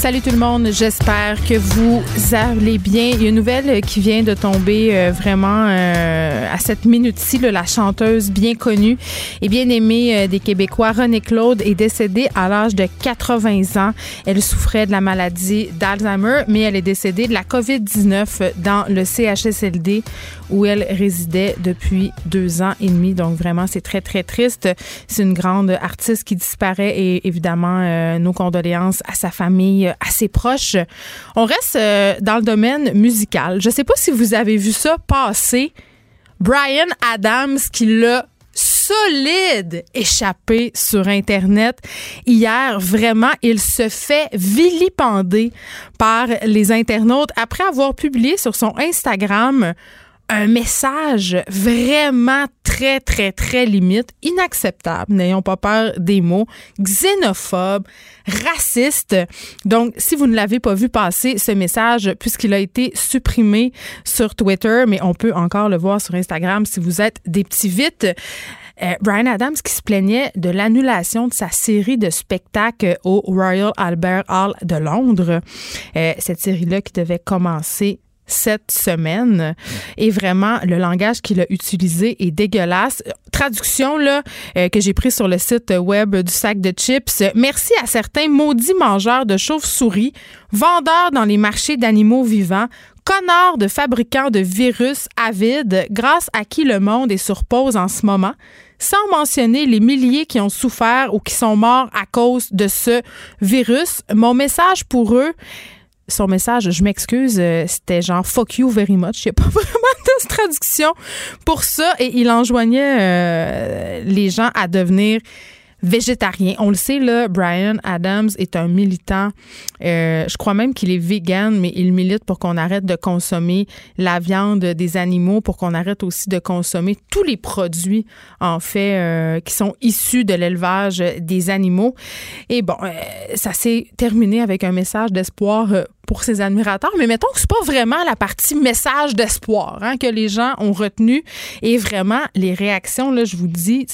Salut tout le monde, j'espère que vous allez bien. Il y a une nouvelle qui vient de tomber euh, vraiment euh, à cette minute-ci. La chanteuse bien connue et bien aimée euh, des Québécois, René Claude, est décédée à l'âge de 80 ans. Elle souffrait de la maladie d'Alzheimer, mais elle est décédée de la COVID-19 dans le CHSLD où elle résidait depuis deux ans et demi. Donc vraiment, c'est très, très triste. C'est une grande artiste qui disparaît et évidemment, nos condoléances à sa famille assez proche. On reste euh, dans le domaine musical. Je ne sais pas si vous avez vu ça passer. Brian Adams qui l'a solide échappé sur Internet. Hier, vraiment, il se fait vilipender par les internautes après avoir publié sur son Instagram un message vraiment très, très, très limite, inacceptable, n'ayons pas peur des mots, xénophobe, raciste. Donc, si vous ne l'avez pas vu passer, ce message, puisqu'il a été supprimé sur Twitter, mais on peut encore le voir sur Instagram si vous êtes des petits vites. Euh, Brian Adams qui se plaignait de l'annulation de sa série de spectacles au Royal Albert Hall de Londres. Euh, cette série-là qui devait commencer cette semaine. Et vraiment, le langage qu'il a utilisé est dégueulasse. Traduction là, euh, que j'ai pris sur le site web du sac de chips. Merci à certains maudits mangeurs de chauves-souris, vendeurs dans les marchés d'animaux vivants, connards de fabricants de virus avides, grâce à qui le monde est sur pause en ce moment sans mentionner les milliers qui ont souffert ou qui sont morts à cause de ce virus. Mon message pour eux, son message, je m'excuse, euh, c'était genre fuck you very much. Il n'y pas vraiment de traduction pour ça. Et il enjoignait euh, les gens à devenir végétarien. On le sait, là, Brian Adams est un militant. Euh, je crois même qu'il est vegan, mais il milite pour qu'on arrête de consommer la viande des animaux, pour qu'on arrête aussi de consommer tous les produits, en fait, euh, qui sont issus de l'élevage des animaux. Et bon, euh, ça s'est terminé avec un message d'espoir pour ses admirateurs, mais mettons que c'est pas vraiment la partie message d'espoir hein, que les gens ont retenu. Et vraiment, les réactions, là, je vous dis,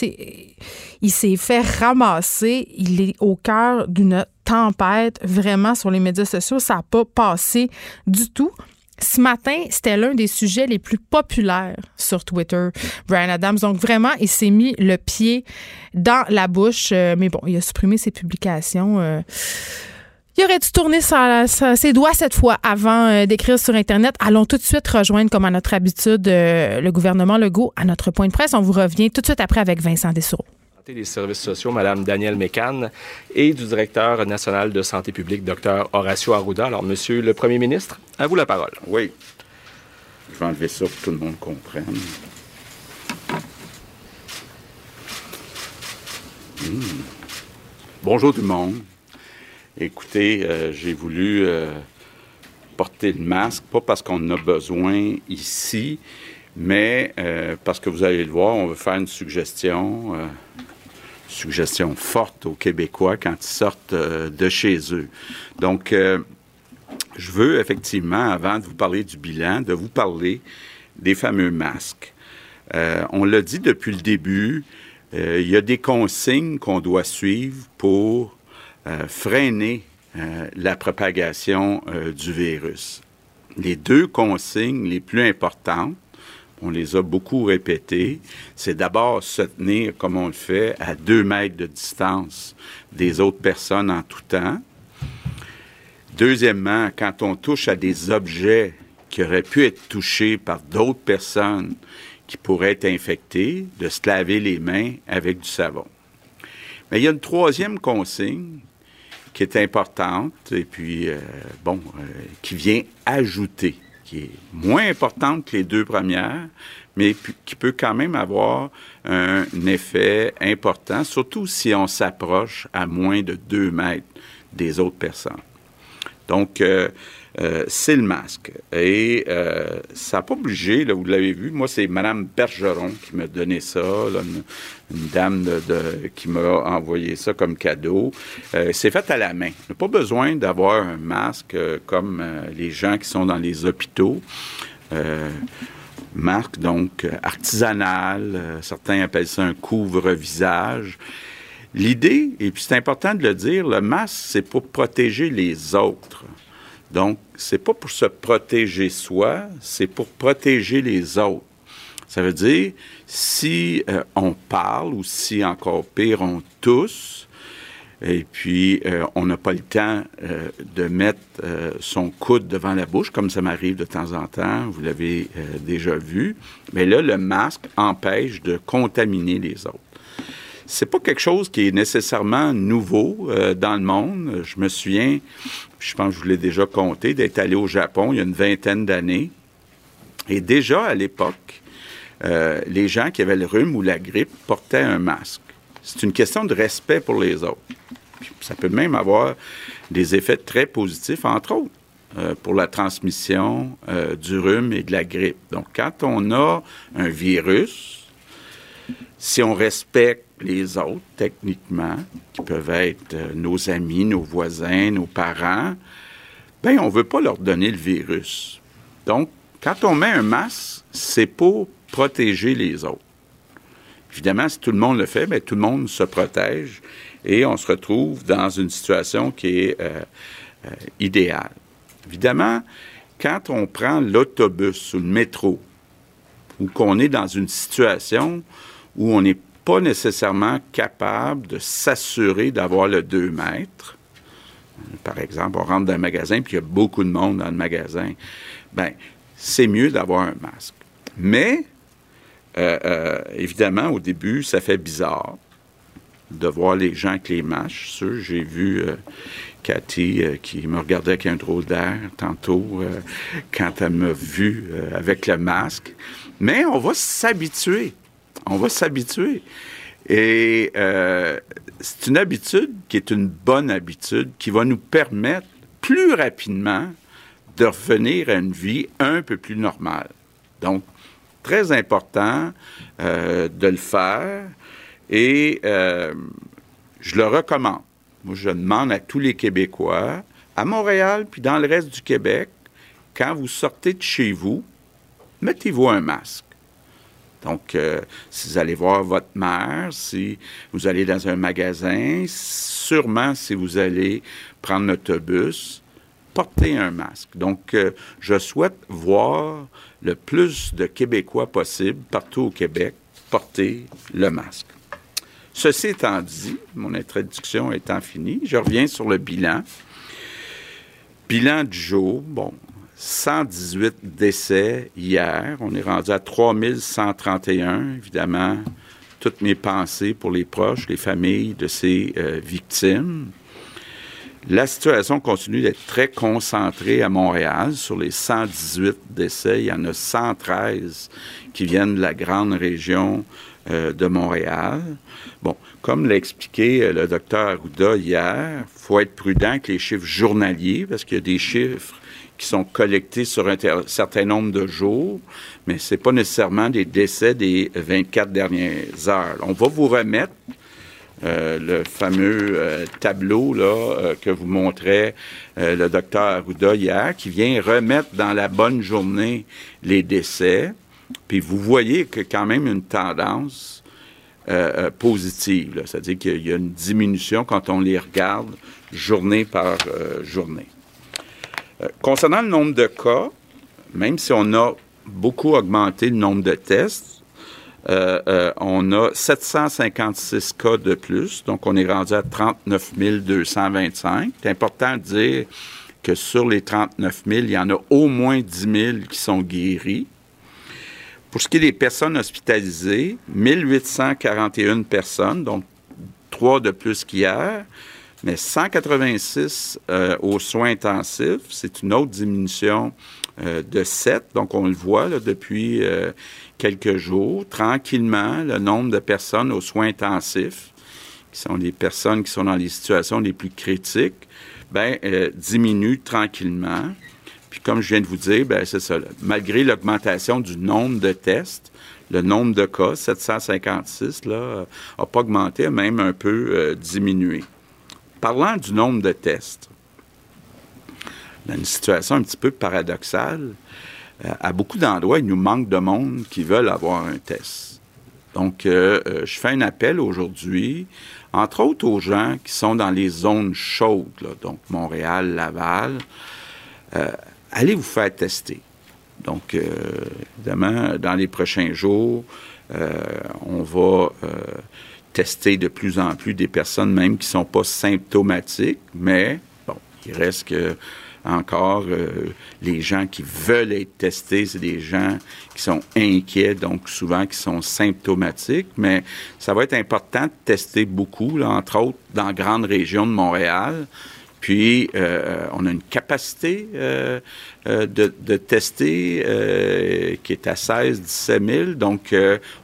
il s'est fait ramasser. Il est au cœur d'une tempête vraiment sur les médias sociaux. Ça n'a pas passé du tout. Ce matin, c'était l'un des sujets les plus populaires sur Twitter, Brian Adams. Donc vraiment, il s'est mis le pied dans la bouche. Euh, mais bon, il a supprimé ses publications. Euh, il aurait dû tourner ses doigts cette fois avant euh, d'écrire sur Internet. Allons tout de suite rejoindre, comme à notre habitude, le gouvernement Legault à notre point de presse. On vous revient tout de suite après avec Vincent Des services sociaux, Mme Danielle Mécan, et du directeur national de santé publique, Dr Horacio Arruda. Alors, Monsieur le Premier ministre, à vous la parole. Oui. Je vais enlever ça pour que tout le monde comprenne. Hmm. Bonjour tout le monde. Écoutez, euh, j'ai voulu euh, porter le masque, pas parce qu'on en a besoin ici, mais euh, parce que vous allez le voir, on veut faire une suggestion suggestion forte aux Québécois quand ils sortent euh, de chez eux. Donc, euh, je veux effectivement, avant de vous parler du bilan, de vous parler des fameux masques. Euh, on l'a dit depuis le début, il y a des consignes qu'on doit suivre pour freiner la propagation du virus. Les deux consignes les plus importantes, on les a beaucoup répétés, c'est d'abord se tenir, comme on le fait, à deux mètres de distance des autres personnes en tout temps. Deuxièmement, quand on touche à des objets qui auraient pu être touchés par d'autres personnes qui pourraient être infectées, de se laver les mains avec du savon. Mais il y a une troisième consigne qui est importante et puis, euh, bon, euh, qui vient ajouter qui est moins importante que les deux premières, mais qui peut quand même avoir un effet important, surtout si on s'approche à moins de deux mètres des autres personnes. Donc, euh, euh, c'est le masque. Et euh, ça n'a pas bougé, là, vous l'avez vu. Moi, c'est Mme Bergeron qui m'a donné ça, une, dame qui m'a envoyé ça comme cadeau. Euh, c'est fait à la main. On n'a pas besoin d'avoir un masque comme les gens qui sont dans les hôpitaux marque donc artisanale. certains appellent ça un couvre-visage. L'idée, et puis c'est important de le dire, le masque, c'est pour protéger les autres. Donc, c'est pas pour se protéger soi, c'est pour protéger les autres. Ça veut dire, si euh, on parle ou si encore pire, on tousse, et puis euh, on n'a pas le temps euh, de mettre son coude devant la bouche, comme ça m'arrive de temps en temps, vous l'avez déjà vu, mais là, le masque empêche de contaminer les autres c'est pas quelque chose qui est nécessairement nouveau euh, dans le monde. Je me souviens, je pense que je vous l'ai déjà compté, d'être allé au Japon il y a une vingtaine d'années. Et déjà à l'époque, euh, les gens qui avaient le rhume ou la grippe portaient un masque. C'est une question de respect pour les autres. ça peut même avoir des effets très positifs, entre autres, euh, pour la transmission du rhume et de la grippe. Donc, quand on a un virus, si on respecte les autres, techniquement, qui peuvent être euh, nos amis, nos voisins, nos parents, ben on ne veut pas leur donner le virus. Donc, quand on met un masque, c'est pour protéger les autres. Évidemment, si tout le monde le fait, bien, tout le monde se protège et on se retrouve dans une situation qui est euh, euh, idéale. Évidemment, quand on prend l'autobus ou le métro, ou qu'on est dans une situation où on n'est pas nécessairement capable de s'assurer d'avoir le 2 mètres. Par exemple, on rentre dans un magasin puis il y a beaucoup de monde dans le magasin. Ben, c'est mieux d'avoir un masque. Mais, euh, euh, évidemment, au début, ça fait bizarre de voir les gens avec les masques. J'ai vu euh, Cathy qui me regardait avec un drôle d'air tantôt quand elle m'a vu avec le masque. Mais on va s'habituer. On va s'habituer. Et euh, c'est une habitude qui est une bonne habitude qui va nous permettre plus rapidement de revenir à une vie un peu plus normale. Donc, très important euh, de le faire et euh, je le recommande. Moi, je demande à tous les Québécois, à Montréal puis dans le reste du Québec, quand vous sortez de chez vous, mettez-vous un masque. Donc, euh, si vous allez voir votre mère, si vous allez dans un magasin, sûrement si vous allez prendre l'autobus, portez un masque. Donc, euh, je souhaite voir le plus de Québécois possible partout au Québec porter le masque. Ceci étant dit, mon introduction étant finie, je reviens sur le bilan. Bilan du jour, bon, 118 décès hier. On est rendu à 3131. Évidemment, toutes mes pensées pour les proches, les familles de ces euh, victimes. La situation continue d'être très concentrée à Montréal. Sur les 118 décès, il y en a 113 qui viennent de la grande région euh, de Montréal. Bon, comme l'a expliqué euh, le docteur Arruda hier, il faut être prudent avec les chiffres journaliers parce qu'il y a des chiffres qui sont collectés sur un certain nombre de jours, mais ce n'est pas nécessairement des décès des 24 dernières heures. On va vous remettre euh, le fameux euh, tableau là, euh, que vous montrait le docteur Arruda hier, qui vient remettre dans la bonne journée les décès. Puis vous voyez que quand même une tendance positive, c'est-à-dire qu'il y a une diminution quand on les regarde journée par journée. Euh, concernant le nombre de cas, même si on a beaucoup augmenté le nombre de tests, euh, euh, on a 756 cas de plus, donc on est rendu à 39 225. C'est important de dire que sur les 39 000, il y en a au moins 10 000 qui sont guéris. Pour ce qui est des personnes hospitalisées, 1841 personnes, donc trois de plus qu'hier mais 186 euh, aux soins intensifs, c'est une autre diminution euh, de 7. Donc, on le voit depuis euh, quelques jours. Tranquillement, le nombre de personnes aux soins intensifs, qui sont les personnes qui sont dans les situations les plus critiques, ben, diminue tranquillement. Puis comme je viens de vous dire, ben c'est ça. Malgré l'augmentation du nombre de tests, le nombre de cas, 756, là, n'a pas augmenté, a même un peu diminué. Parlant du nombre de tests, dans une situation un petit peu paradoxale, euh, à beaucoup d'endroits, il nous manque de monde qui veulent avoir un test. Donc, euh, je fais un appel aujourd'hui, entre autres aux gens qui sont dans les zones chaudes, donc Montréal, Laval, allez vous faire tester. Donc, euh, évidemment, dans les prochains jours, euh, on va euh, tester de plus en plus des personnes même qui ne sont pas symptomatiques, mais bon, il reste que encore les gens qui veulent être testés, c'est des gens qui sont inquiets, donc souvent qui sont symptomatiques, mais ça va être important de tester beaucoup, entre autres dans la grande région de Montréal. Puis, euh, on a une capacité euh, euh, de, tester qui est à 16 17 000. Donc,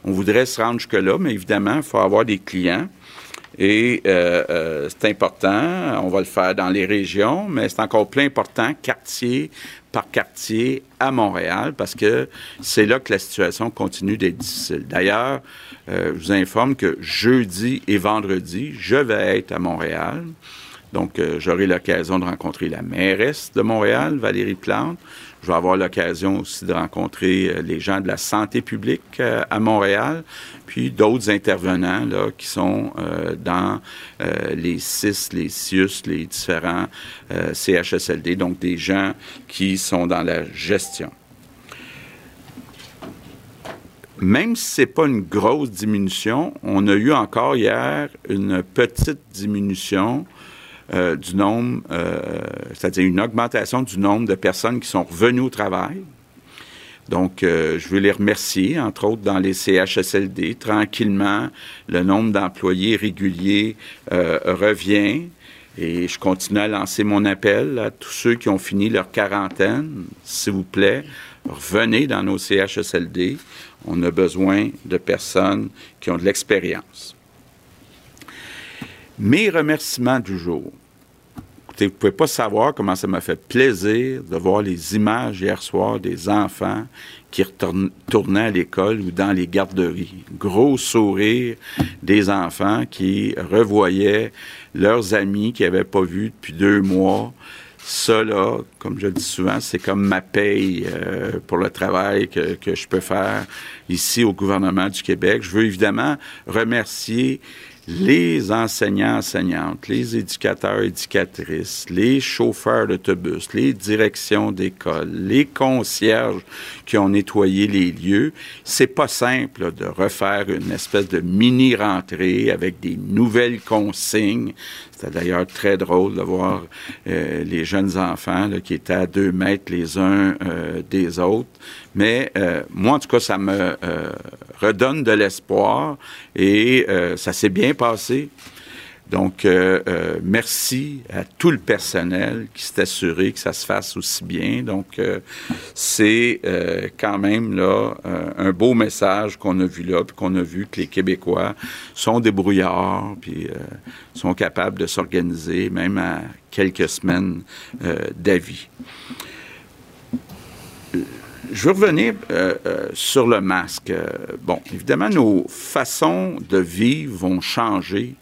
on voudrait se rendre jusque-là, mais évidemment, il faut avoir des clients. Et c'est important. On va le faire dans les régions, mais c'est encore plus important, quartier par quartier à Montréal, parce que c'est là que la situation continue d'être difficile. D'ailleurs, je vous informe que jeudi et vendredi, je vais être à Montréal. Donc, euh, j'aurai l'occasion de rencontrer la mairesse de Montréal, Valérie Plante. Je vais avoir l'occasion aussi de rencontrer euh, les gens de la santé publique euh, à Montréal, puis d'autres intervenants là, qui sont dans les CIS, les CIUS, les différents CHSLD, donc des gens qui sont dans la gestion. Même si ce n'est pas une grosse diminution, on a eu encore hier une petite diminution euh, du nombre, euh, c'est-à-dire une augmentation du nombre de personnes qui sont revenues au travail. Donc, euh, je veux les remercier, entre autres dans les CHSLD. Tranquillement, le nombre d'employés réguliers revient. Et je continue à lancer mon appel à tous ceux qui ont fini leur quarantaine. S'il vous plaît, revenez dans nos CHSLD. On a besoin de personnes qui ont de l'expérience. Mes remerciements du jour. Écoutez, vous ne pouvez pas savoir comment ça m'a fait plaisir de voir les images hier soir des enfants qui retournaient à l'école ou dans les garderies. Gros sourire des enfants qui revoyaient leurs amis qu'ils n'avaient pas vus depuis deux mois. Ça, comme je le dis souvent, c'est comme ma paye euh, pour le travail que je peux faire ici au gouvernement du Québec. Je veux évidemment remercier les enseignants, enseignantes, les éducateurs, éducatrices, les chauffeurs d'autobus, les directions d'école, les concierges qui ont nettoyé les lieux. C'est pas simple de refaire une espèce de mini rentrée avec des nouvelles consignes. C'était d'ailleurs très drôle de voir euh, les jeunes enfants qui étaient à deux mètres les uns euh, des autres. Mais euh, moi, en tout cas, ça me redonne de l'espoir et ça s'est bien passé. Donc, euh, euh, merci à tout le personnel qui s'est assuré que ça se fasse aussi bien. Donc, euh, c'est quand même là un beau message qu'on a vu là, puis qu'on a vu que les Québécois sont débrouillards, puis sont capables de s'organiser, même à quelques semaines d'avis. Je veux revenir sur le masque. bon, évidemment, nos façons de vivre vont changer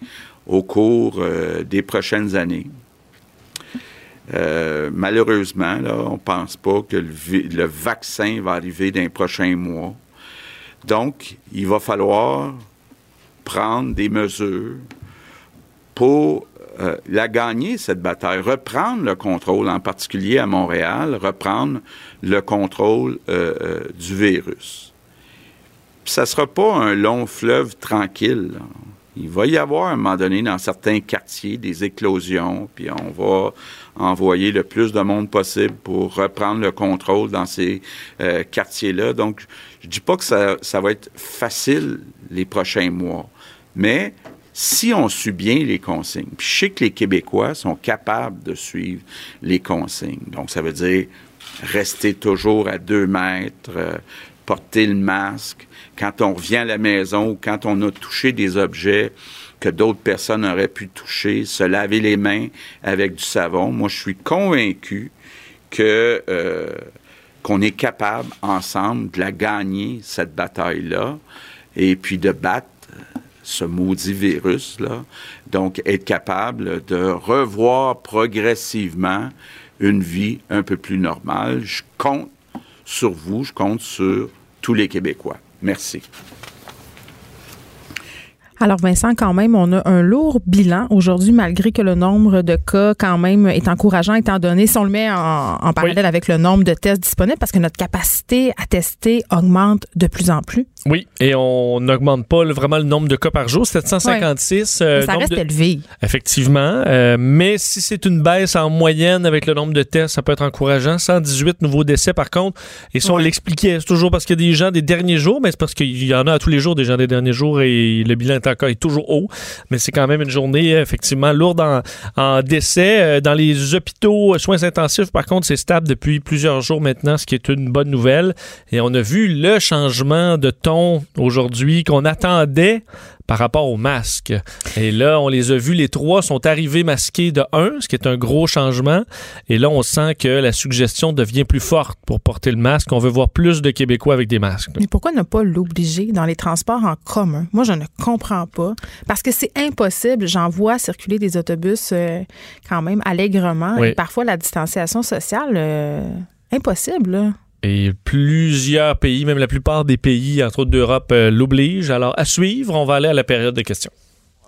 au cours euh, des prochaines années. Euh, malheureusement, on ne pense pas que le, vaccin va arriver dans les prochains mois. Donc, il va falloir prendre des mesures pour euh, la gagner, cette bataille, reprendre le contrôle, en particulier à Montréal, reprendre le contrôle du virus. ça ne sera pas un long fleuve tranquille. Il va y avoir à un moment donné dans certains quartiers des éclosions, puis on va envoyer le plus de monde possible pour reprendre le contrôle dans ces euh, quartiers-là. Donc, je dis pas que ça, va être facile les prochains mois, mais si on suit bien les consignes, puis je sais que les Québécois sont capables de suivre les consignes. Donc, ça veut dire rester toujours à deux mètres, euh, porter le masque, quand on revient à la maison ou quand on a touché des objets que d'autres personnes auraient pu toucher, se laver les mains avec du savon. Moi, je suis convaincu que euh, qu'on est capable ensemble de la gagner cette bataille-là et puis de battre ce maudit virus-là. Donc, être capable de revoir progressivement une vie un peu plus normale. Je compte sur vous, je compte sur tous les Québécois. Merci. Alors Vincent, quand même, on a un lourd bilan aujourd'hui, malgré que le nombre de cas quand même est encourageant, étant donné, si on le met en, parallèle avec le nombre de tests disponibles, parce que notre capacité à tester augmente de plus en plus. Oui, et on n'augmente pas vraiment le nombre de cas par jour, 756. Euh, ça reste élevé. Effectivement, euh, mais si c'est une baisse en moyenne avec le nombre de tests, ça peut être encourageant. 118 nouveaux décès par contre, et si on l'expliquait, c'est toujours parce qu'il y a des gens des derniers jours, mais c'est parce qu'il y en a à tous les jours des gens des derniers jours et le bilan est encore est toujours haut, mais c'est quand même une journée effectivement lourde en, décès. Euh, dans les hôpitaux, euh, soins intensifs, par contre, c'est stable depuis plusieurs jours maintenant, ce qui est une bonne nouvelle. Et on a vu le changement de aujourd'hui qu'on attendait par rapport aux masques. Et là, on les a vus, les trois sont arrivés masqués de un, ce qui est un gros changement. Et là, on sent que la suggestion devient plus forte pour porter le masque. On veut voir plus de Québécois avec des masques. Mais pourquoi ne pas l'obliger dans les transports en commun? Moi, je ne comprends pas. Parce que c'est impossible. J'en vois circuler des autobus euh, quand même allègrement. Et parfois, la distanciation sociale, euh, impossible. Et plusieurs pays, même la plupart des pays, entre autres d'Europe, euh, l'obligent. Alors, à suivre, on va aller à la période de questions.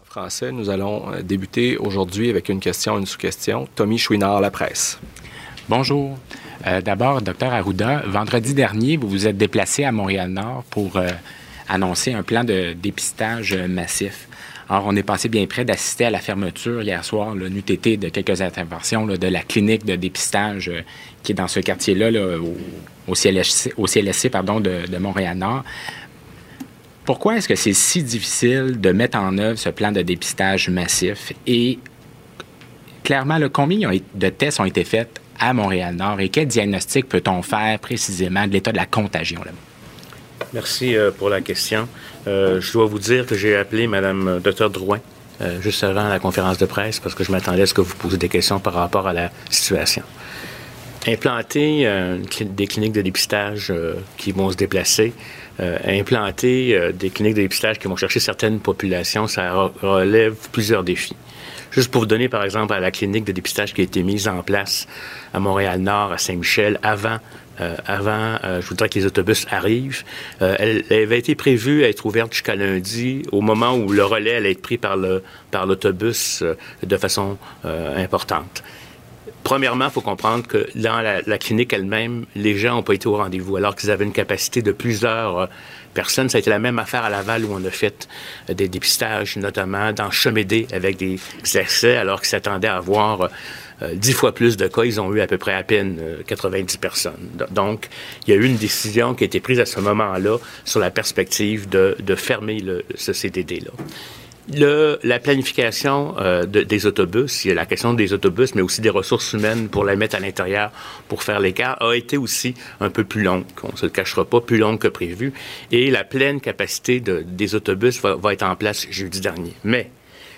En français, nous allons euh, débuter aujourd'hui avec une question, une sous-question. Tommy Chouinard, La Presse. Bonjour. Euh, d'abord, docteur Arruda, vendredi dernier, vous vous êtes déplacé à Montréal-Nord pour annoncer un plan de dépistage massif. Alors, on est passé bien près d'assister à la fermeture hier soir, le NUTT, de quelques interventions de la clinique de dépistage qui est dans ce quartier-là, au, au CLSC, pardon, de, Montréal-Nord. Pourquoi est-ce que c'est si difficile de mettre en œuvre ce plan de dépistage massif? Et clairement, combien de tests ont été faits à Montréal-Nord et quel diagnostic peut-on faire précisément de l'état de la contagion là-bas? Merci euh, pour la question. Euh, je dois vous dire que j'ai appelé Mme euh, Dr Drouin juste avant la conférence de presse parce que je m'attendais à ce que vous posiez des questions par rapport à la situation implanter euh, des cliniques de dépistage euh, qui vont se déplacer, euh, implanter des cliniques de dépistage qui vont chercher certaines populations, ça relève plusieurs défis. Juste pour vous donner, par exemple, à la clinique de dépistage qui a été mise en place à Montréal-Nord, à Saint-Michel, avant, avant je voudrais que les autobus arrivent, elle, avait été prévue à être ouverte jusqu'à lundi, au moment où le relais allait être pris par le par l'autobus de façon importante. Premièrement, il faut comprendre que dans la, clinique elle-même, les gens n'ont pas été au rendez-vous, alors qu'ils avaient une capacité de plusieurs euh, personnes. Ça a été la même affaire à Laval où on a fait euh, des dépistages, notamment dans Chemédé avec des accès, alors qu'ils s'attendaient à avoir euh, dix fois plus de cas. Ils ont eu à peu près à peine 90 personnes. Donc, il y a eu une décision qui a été prise à ce moment-là sur la perspective de, fermer le, ce CDD-là. Le, la planification euh, des autobus, il y a la question des autobus, mais aussi des ressources humaines pour la mettre à l'intérieur pour faire l'écart, a été aussi un peu plus longue. On ne se le cachera pas, plus longue que prévu. Et la pleine capacité de, des autobus va, va, être en place jeudi dernier. Mais,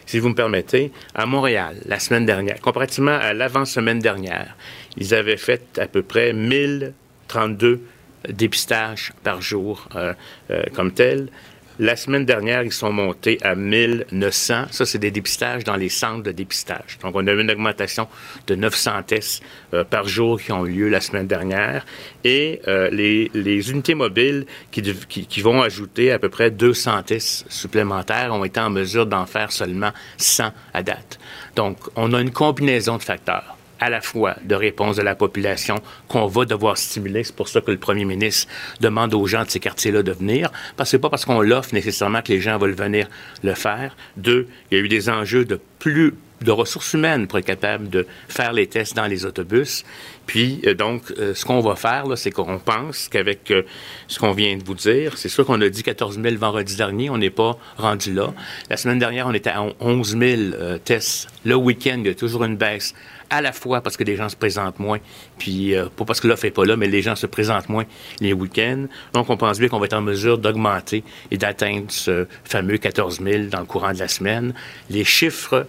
si vous me permettez, à Montréal, la semaine dernière, comparativement à l'avant-semaine dernière, ils avaient fait à peu près 1032 dépistages par jour euh, euh, comme tel. La semaine dernière, ils sont montés à 1900. Ça, c'est des dépistages dans les centres de dépistage. Donc, on a eu une augmentation de 900 tests euh, par jour qui ont eu lieu la semaine dernière. Et euh, les, unités mobiles qui, qui, qui, vont ajouter à peu près 200 tests supplémentaires ont été en mesure d'en faire seulement 100 à date. Donc, on a une combinaison de facteurs à la fois de réponse de la population qu'on va devoir stimuler. C'est pour ça que le premier ministre demande aux gens de ces quartiers-là de venir, parce que c'est pas parce qu'on l'offre nécessairement que les gens veulent venir le faire. Deux, il y a eu des enjeux de plus de ressources humaines pour être capable de faire les tests dans les autobus. Puis, euh, donc, euh, ce qu'on va faire, c'est qu'on pense qu'avec euh, ce qu'on vient de vous dire, c'est sûr qu'on a dit 14 000 vendredi dernier, on n'est pas rendu là. La semaine dernière, on était à 11 000 tests. Le week-end, il y a toujours une baisse à la fois parce que les gens se présentent moins, puis euh, pas parce que l'offre n'est pas là, mais les gens se présentent moins les week-ends. Donc, on pense bien qu'on va être en mesure d'augmenter et d'atteindre ce fameux 14 000 dans le courant de la semaine. Les chiffres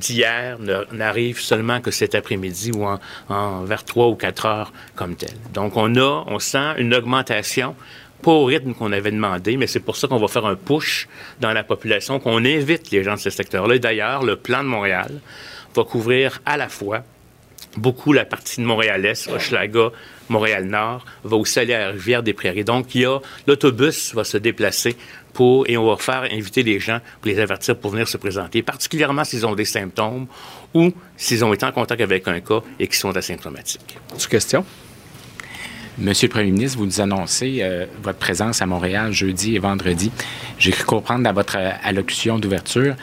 d'hier n'arrive seulement que cet après-midi ou en, vers 3 ou 4 heures comme tel. Donc, on a, on sent une augmentation pas au rythme qu'on avait demandé, mais c'est pour ça qu'on va faire un push dans la population, qu'on invite les gens de ce secteur-là. D'ailleurs, le plan de Montréal va couvrir à la fois beaucoup la partie de Montréal-Est, Hochelaga, Montréal-Nord, va aussi aller à la Rivière-des-Prairies. Donc, il y a, l'autobus va se déplacer pour, et on va faire inviter les gens pour les avertir pour venir se présenter, particulièrement s'ils ont des symptômes ou s'ils ont été en contact avec un cas et qui sont asymptomatiques. Une question? Monsieur le Premier ministre, vous nous annoncez euh, votre présence à Montréal jeudi et vendredi. J'ai cru comprendre dans votre euh, allocution d'ouverture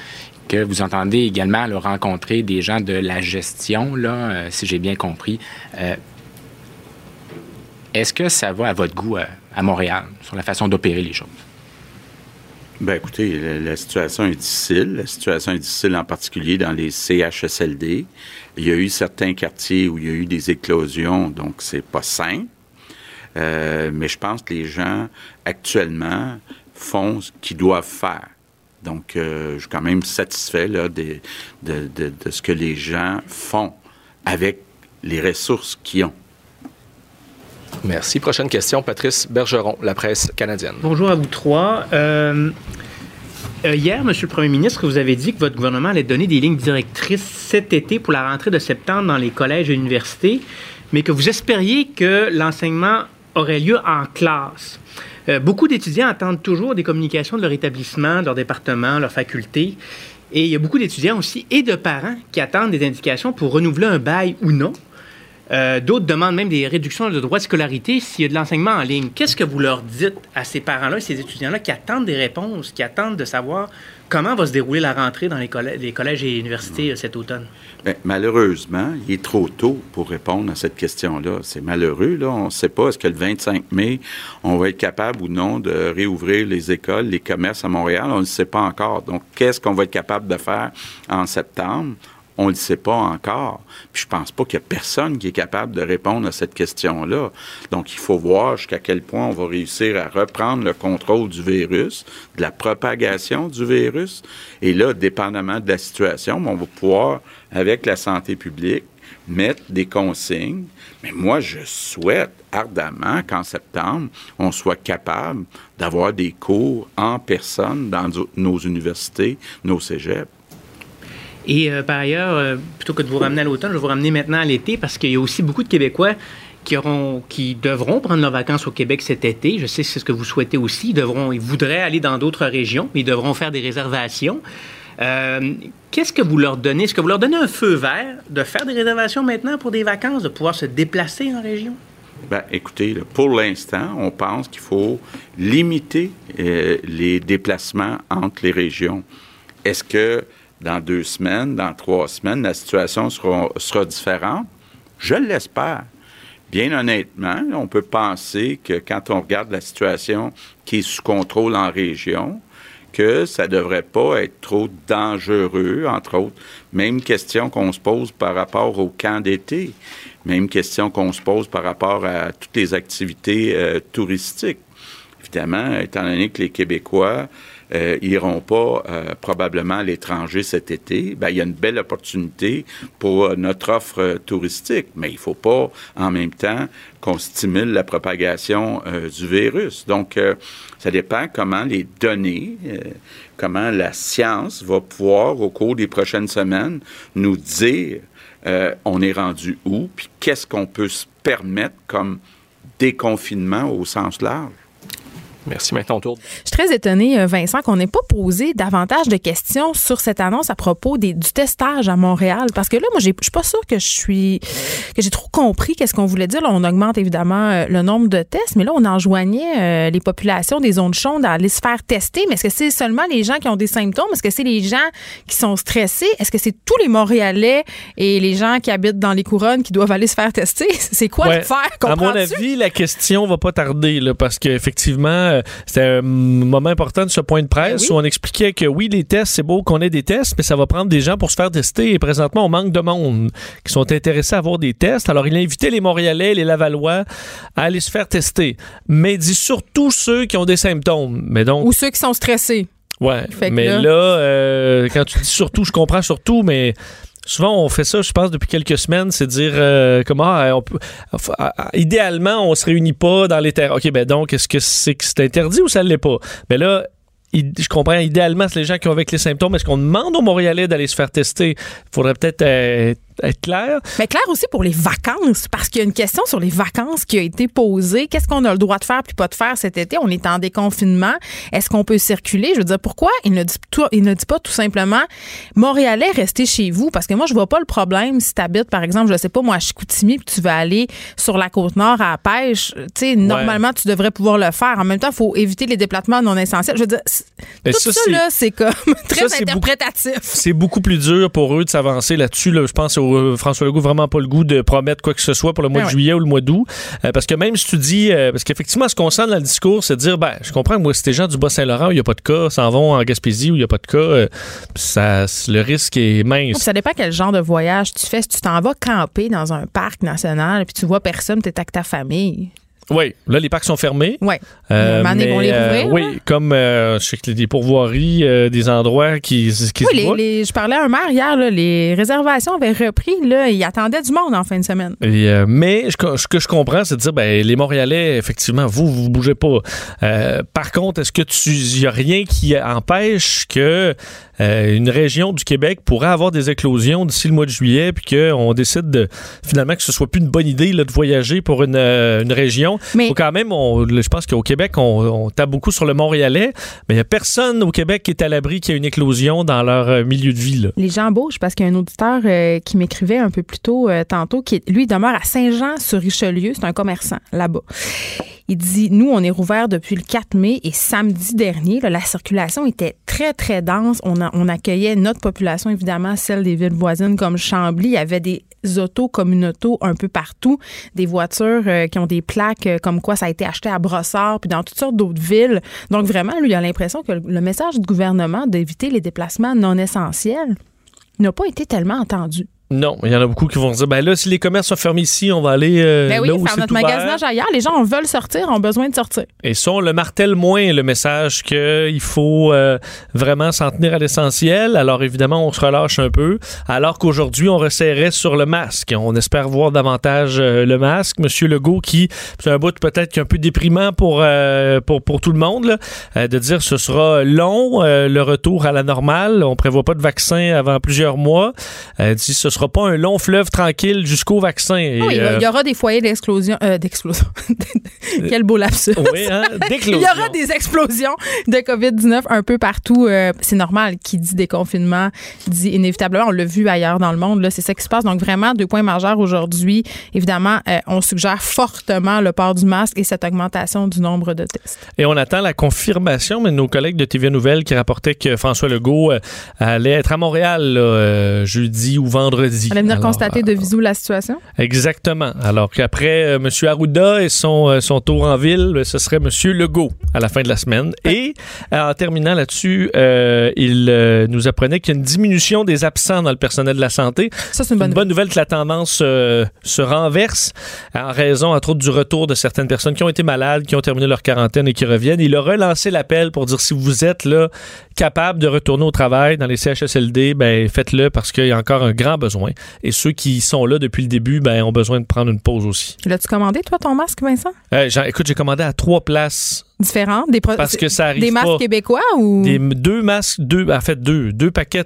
que vous entendez également rencontrer des gens de la gestion, là, euh, si j'ai bien compris. Est-ce que ça va à votre goût à, Montréal sur la façon d'opérer les choses? Bien, écoutez, la, situation est difficile. La situation est difficile en particulier dans les CHSLD. Il y a eu certains quartiers où il y a eu des éclosions, donc c'est pas simple. Euh, mais je pense que les gens, actuellement, font ce qu'ils doivent faire. Donc, euh, je suis quand même satisfait là, de, de, de, ce que les gens font avec les ressources qu'ils ont. Merci. Prochaine question, Patrice Bergeron, la presse canadienne. Bonjour à vous trois. Euh, hier, Monsieur le Premier ministre, vous avez dit que votre gouvernement allait donner des lignes directrices cet été pour la rentrée de septembre dans les collèges et universités, mais que vous espériez que l'enseignement aurait lieu en classe. Euh, beaucoup d'étudiants attendent toujours des communications de leur établissement, de leur département, leur faculté. Et il y a beaucoup d'étudiants aussi et de parents qui attendent des indications pour renouveler un bail ou non. Euh, d'autres demandent même des réductions de droits de scolarité s'il y a de l'enseignement en ligne. Qu'est-ce que vous leur dites à ces parents-là, ces étudiants-là qui attendent des réponses, qui attendent de savoir comment va se dérouler la rentrée dans les, collèges et universités euh, cet automne? Bien, malheureusement, il est trop tôt pour répondre à cette question-là. C'est malheureux. Là. On ne sait pas est-ce que le 25 mai, on va être capable ou non de réouvrir les écoles, les commerces à Montréal? On ne sait pas encore. Donc, qu'est-ce qu'on va être capable de faire en septembre? On ne le sait pas encore. Puis je pense pas qu'il y a personne qui est capable de répondre à cette question-là. Donc, il faut voir jusqu'à quel point on va réussir à reprendre le contrôle du virus, de la propagation du virus. Et là, dépendamment de la situation, on va pouvoir, avec la santé publique, mettre des consignes. Mais moi, je souhaite ardemment qu'en septembre, on soit capable d'avoir des cours en personne dans nos universités, nos cégeps. Et euh, par ailleurs, euh, plutôt que de vous ramener à l'automne, je vais vous ramener maintenant à l'été parce qu'il y a aussi beaucoup de Québécois qui, auront, qui devront prendre leurs vacances au Québec cet été. Je sais que c'est ce que vous souhaitez aussi. Ils, devront, ils voudraient aller dans d'autres régions, mais ils devront faire des réservations. Euh, qu'est-ce que vous leur donnez? Est-ce que vous leur donnez un feu vert de faire des réservations maintenant pour des vacances, de pouvoir se déplacer en région? Bien, écoutez, pour l'instant, on pense qu'il faut limiter les déplacements entre les régions. Est-ce que dans deux semaines, dans trois semaines, la situation sera, sera différente? Je l'espère. Bien honnêtement, on peut penser que quand on regarde la situation qui est sous contrôle en région, que ça ne devrait pas être trop dangereux, entre autres. Même question qu'on se pose par rapport au camp d'été. Même question qu'on se pose par rapport à toutes les activités euh, touristiques. Évidemment, étant donné que les Québécois euh, iront pas euh, probablement à l'étranger cet été, ben, il y a une belle opportunité pour euh, notre offre euh, touristique. Mais il faut pas, en même temps, qu'on stimule la propagation du virus. Donc, ça dépend comment les données, comment la science va pouvoir, au cours des prochaines semaines, nous dire on est rendu où, puis qu'est-ce qu'on peut se permettre comme déconfinement au sens large. Merci. Maintenant, tour. Je suis très étonnée, euh, Vincent, qu'on n'ait pas posé davantage de questions sur cette annonce à propos des, du testage à Montréal. Parce que là, moi, je suis pas sûre que je suis que j'ai trop compris qu'est-ce qu'on voulait dire. Là, on augmente évidemment euh, le nombre de tests, mais là, on enjoignait euh, les populations des zones chaudes à aller se faire tester. Mais est-ce que c'est seulement les gens qui ont des symptômes? Est-ce que c'est les gens qui sont stressés? Est-ce que c'est tous les Montréalais et les gens qui habitent dans les couronnes qui doivent aller se faire tester? C'est quoi le faire? À mon avis, la question va pas tarder là, parce qu'effectivement, euh, c'était un moment important de ce point de presse ben où on expliquait que oui, les tests, c'est beau qu'on ait des tests, mais ça va prendre des gens pour se faire tester. Et présentement, on manque de monde qui sont intéressés à avoir des tests. Alors, il a invité les Montréalais, les Lavallois à aller se faire tester. Mais il dit surtout ceux qui ont des symptômes. Mais donc, Ou ceux qui sont stressés. Ouais, mais là- là, euh, quand tu dis surtout, je comprends surtout, mais souvent on fait ça, je pense, depuis quelques semaines, c'est dire euh, comment euh, on peut. idéalement, on se réunit pas dans les terrains. OK, ben donc, est-ce que c'est que c'est interdit ou ça l'est pas? Ben là, je comprends, idéalement, c'est les gens qui ont avec les symptômes. Est-ce qu'on demande aux Montréalais d'aller se faire tester? Il faudrait peut-être euh, être clair. Mais clair aussi pour les vacances, parce qu'il y a une question sur les vacances qui a été posée. Qu'est-ce qu'on a le droit de faire puis pas de faire cet été? On est en déconfinement. Est-ce qu'on peut circuler? Je veux dire, pourquoi il ne dit, tout- il ne dit pas tout simplement Montréalais, restez chez vous? Parce que moi, je vois pas le problème si tu habites, par exemple, je sais pas, moi, à Chicoutimi, puis tu veux aller sur la côte nord à la pêche. Tu sais, normalement, tu devrais pouvoir le faire. En même temps, il faut éviter les déplacements non essentiels. Je veux dire, Mais tout ça, là, c'est comme très Ça, interprétatif. c'est beaucoup plus dur pour eux de s'avancer là-dessus. là. Je pense au euh, François Legault vraiment pas le goût de promettre quoi que ce soit pour le mois Ben de ouais. juillet ou le mois d'août. Euh, parce que même si tu dis, euh, parce qu'effectivement, ce qu'on sent dans le discours, c'est de dire, ben, je comprends que moi, si des gens du Bas-Saint-Laurent où il n'y a pas de cas, s'en vont en Gaspésie où il n'y a pas de cas, euh, ça, le risque est mince. Ça dépend quel genre de voyage tu fais. Si tu t'en vas camper dans un parc national puis tu vois personne, tu es avec ta famille. Oui, là, les parcs sont fermés. Euh, vont les euh, oui, là? comme euh, je sais que des pourvoiries, des endroits qui, qui Oui, se les, je parlais à un maire hier, là, les réservations avaient repris. Là, ils attendaient du monde en fin de semaine. Et, mais je- ce que je comprends, c'est de dire, ben, les Montréalais, effectivement, vous, vous bougez pas. Par contre, est-ce que tu, y a rien qui empêche que euh, une région du Québec pourrait avoir des éclosions d'ici le mois de juillet, puis qu'on décide de, finalement que ce soit plus une bonne idée là, de voyager pour une, euh, une région. Mais- Faut quand même, on- je pense qu'au Québec, on, on tape beaucoup sur le Montréalais, mais il y a personne au Québec qui est à l'abri qu'il y ait une éclosion dans leur euh, milieu de vie. Là. Les gens bougent parce qu'il y a un auditeur euh, qui m'écrivait un peu plus tôt euh, tantôt, qui lui demeure à Saint-Jean-sur-Richelieu. C'est un commerçant là-bas. Nous, on est rouvert depuis le 4 mai et samedi dernier, la circulation était très, très dense. On, accueillait notre population, évidemment, celle des villes voisines comme Chambly. Il y avait des autos communautaux un peu partout, des voitures euh, qui ont des plaques euh, comme quoi ça a été acheté à Brossard, puis dans toutes sortes d'autres villes. Donc, vraiment, lui, il a l'impression que le message du gouvernement d'éviter les déplacements non essentiels n'a pas été tellement entendu. Non, il y en a beaucoup qui vont se dire, ben là, si les commerces sont fermés ici, on va aller euh, Ben oui, là où faire notre ouvert. magasinage ailleurs. Les gens veulent sortir, ont besoin de sortir. Et ça, on le martèle moins, le message qu'il faut euh, vraiment s'en tenir à l'essentiel. Alors, évidemment, on se relâche un peu. Alors qu'aujourd'hui, on resserrait sur le masque. On espère voir davantage euh, le masque. Monsieur Legault, qui, c'est un bout peut-être qui est un peu déprimant pour, euh, pour, pour tout le monde, là, euh, de dire ce sera long, euh, le retour à la normale. On prévoit pas de vaccin avant plusieurs mois. Dit ce sera pas un long fleuve tranquille jusqu'au vaccin. Et, oui, il y euh, aura des foyers d'explosion. euh, d'explosion. Quel beau lapsus. oui, hein, Il y aura des explosions de COVID-19 un peu partout. Euh, c'est normal. Qui dit déconfinement dit inévitablement. On l'a vu ailleurs dans le monde. Là, c'est ça qui se passe. Donc, vraiment, deux points majeurs aujourd'hui. Évidemment, on suggère fortement le port du masque et cette augmentation du nombre de tests. Et on attend la confirmation, mais nos collègues de TVA Nouvelles qui rapportaient que François Legault allait être à Montréal là, jeudi ou vendredi. On allait venir Alors, constater de visu la situation. Exactement. Alors qu'après euh, M. Arruda et son, euh, son tour en ville, ben, ce serait M. Legault à la fin de la semaine. Et euh, en terminant là-dessus, euh, il euh, nous apprenait qu'il y a une diminution des absents dans le personnel de la santé. Ça, c'est une bonne une bonne nouvelle que la tendance euh, se renverse en raison, entre autres, du retour de certaines personnes qui ont été malades, qui ont terminé leur quarantaine et qui reviennent. Il a relancé l'appel pour dire si vous êtes là capable de retourner au travail dans les CHSLD, ben faites-le parce qu'il y a encore un grand besoin. Et ceux qui sont là depuis le début, ben ont besoin de prendre une pause aussi. L'as-tu commandé, toi, ton masque, Vincent? Euh, écoute, j'ai commandé à trois places Différent? Des parce que ça arrive Des masques pas. québécois ou? Des, deux masques, deux, en fait deux, deux paquets,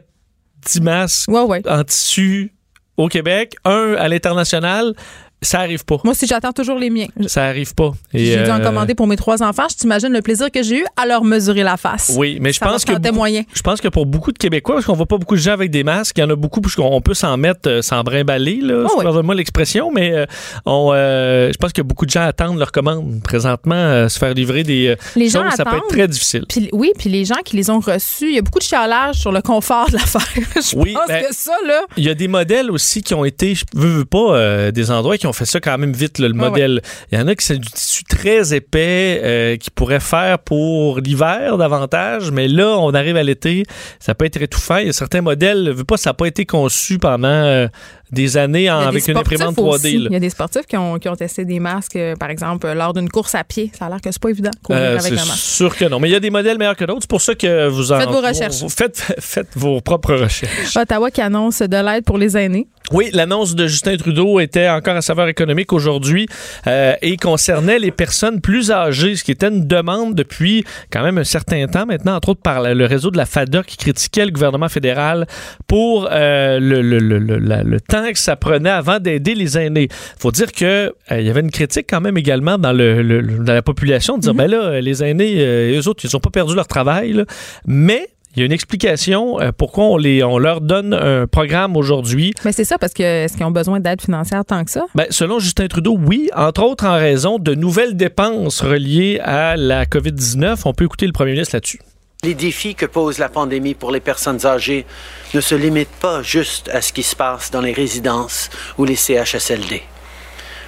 dix masques Ouais, ouais. en tissu au Québec, un à l'international. Ça arrive pas. Moi aussi, j'attends toujours les miens. Ça arrive pas. J'ai dû en euh, commander pour mes trois enfants. Je t'imagine le plaisir que j'ai eu à leur mesurer la face. Oui, mais je pense que représentait beaucoup- moyen. je pense que pour beaucoup de Québécois, parce qu'on voit pas beaucoup de gens avec des masques, il y en a beaucoup, parce qu'on peut s'en mettre, euh, s'en brimballer, là, Oh oui. pardonne-moi l'expression, mais euh, on, euh, je pense que beaucoup de gens attendent leur commande. Présentement, se faire livrer des Les gens choses, ça peut être attendent. très difficile. Puis, oui, puis les gens qui les ont reçus, il y a beaucoup de chialage sur le confort de l'affaire. Je Oui, pense ben- que ça, là. Il y a des modèles aussi qui ont été, je veux, veux pas, des endroits qui ont fait ça quand même vite, là, le modèle. Il y en a qui c'est du tissu très épais, euh, qui pourrait faire pour l'hiver davantage, mais là, on arrive à l'été, ça peut être étouffant. Il y a certains modèles, veux pas, ça n'a pas été conçu pendant euh, des années en- des avec une imprimante 3D. aussi. là. Il y a des sportifs qui ont, qui ont testé des masques, euh, par exemple, lors d'une course à pied. Ça a l'air que c'est pas évident de courir Euh, avec un masque. sûr que non. Mais il y a des modèles meilleurs que d'autres. C'est pour ça que vous en Faites vos recherches. vous- faites, faites vos propres recherches. Ottawa qui annonce de l'aide pour les aînés. Oui, l'annonce de Justin Trudeau était encore à saveur économique aujourd'hui euh, et concernait les personnes plus âgées, ce qui était une demande depuis quand même un certain temps maintenant, entre autres par le réseau de la FADA qui critiquait le gouvernement fédéral pour euh, le, le- le- le- le temps que ça prenait avant d'aider les aînés. faut dire que euh, il y avait une critique quand même également dans, le, dans la population de dire, ben là, les aînés, euh, eux autres, ils n'ont pas perdu leur travail, là. mais... Il y a une explication euh, pourquoi on, les, on leur donne un programme aujourd'hui Mais c'est ça, parce que est-ce qu'ils ont besoin d'aide financière tant que ça? ben, selon Justin Trudeau, oui, entre autres en raison de nouvelles dépenses reliées à la COVID-19. On peut écouter le premier ministre là-dessus. Les défis que pose la pandémie pour les personnes âgées ne se limitent pas juste à ce qui se passe dans les résidences ou les CHSLD.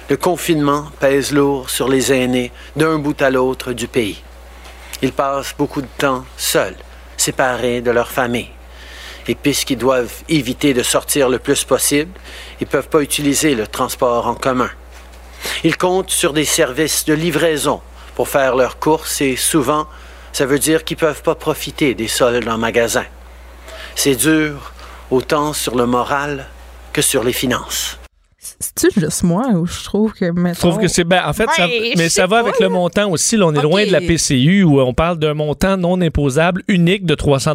Le confinement pèse lourd sur les aînés d'un bout à l'autre du pays. Ils passent beaucoup de temps seuls, séparés de leur famille. Et puisqu'ils doivent éviter de sortir le plus possible, ils ne peuvent pas utiliser le transport en commun. Ils comptent sur des services de livraison pour faire leurs courses et souvent, ça veut dire qu'ils ne peuvent pas profiter des soldes en magasin. C'est dur autant sur le moral que sur les finances. C'est-tu juste moi ou je trouve que. Je trouve que c'est. Ben, en fait, ça, mais ça va pas, avec là. le montant aussi. Là, on est loin de la PCU où on parle d'un montant non imposable unique de 300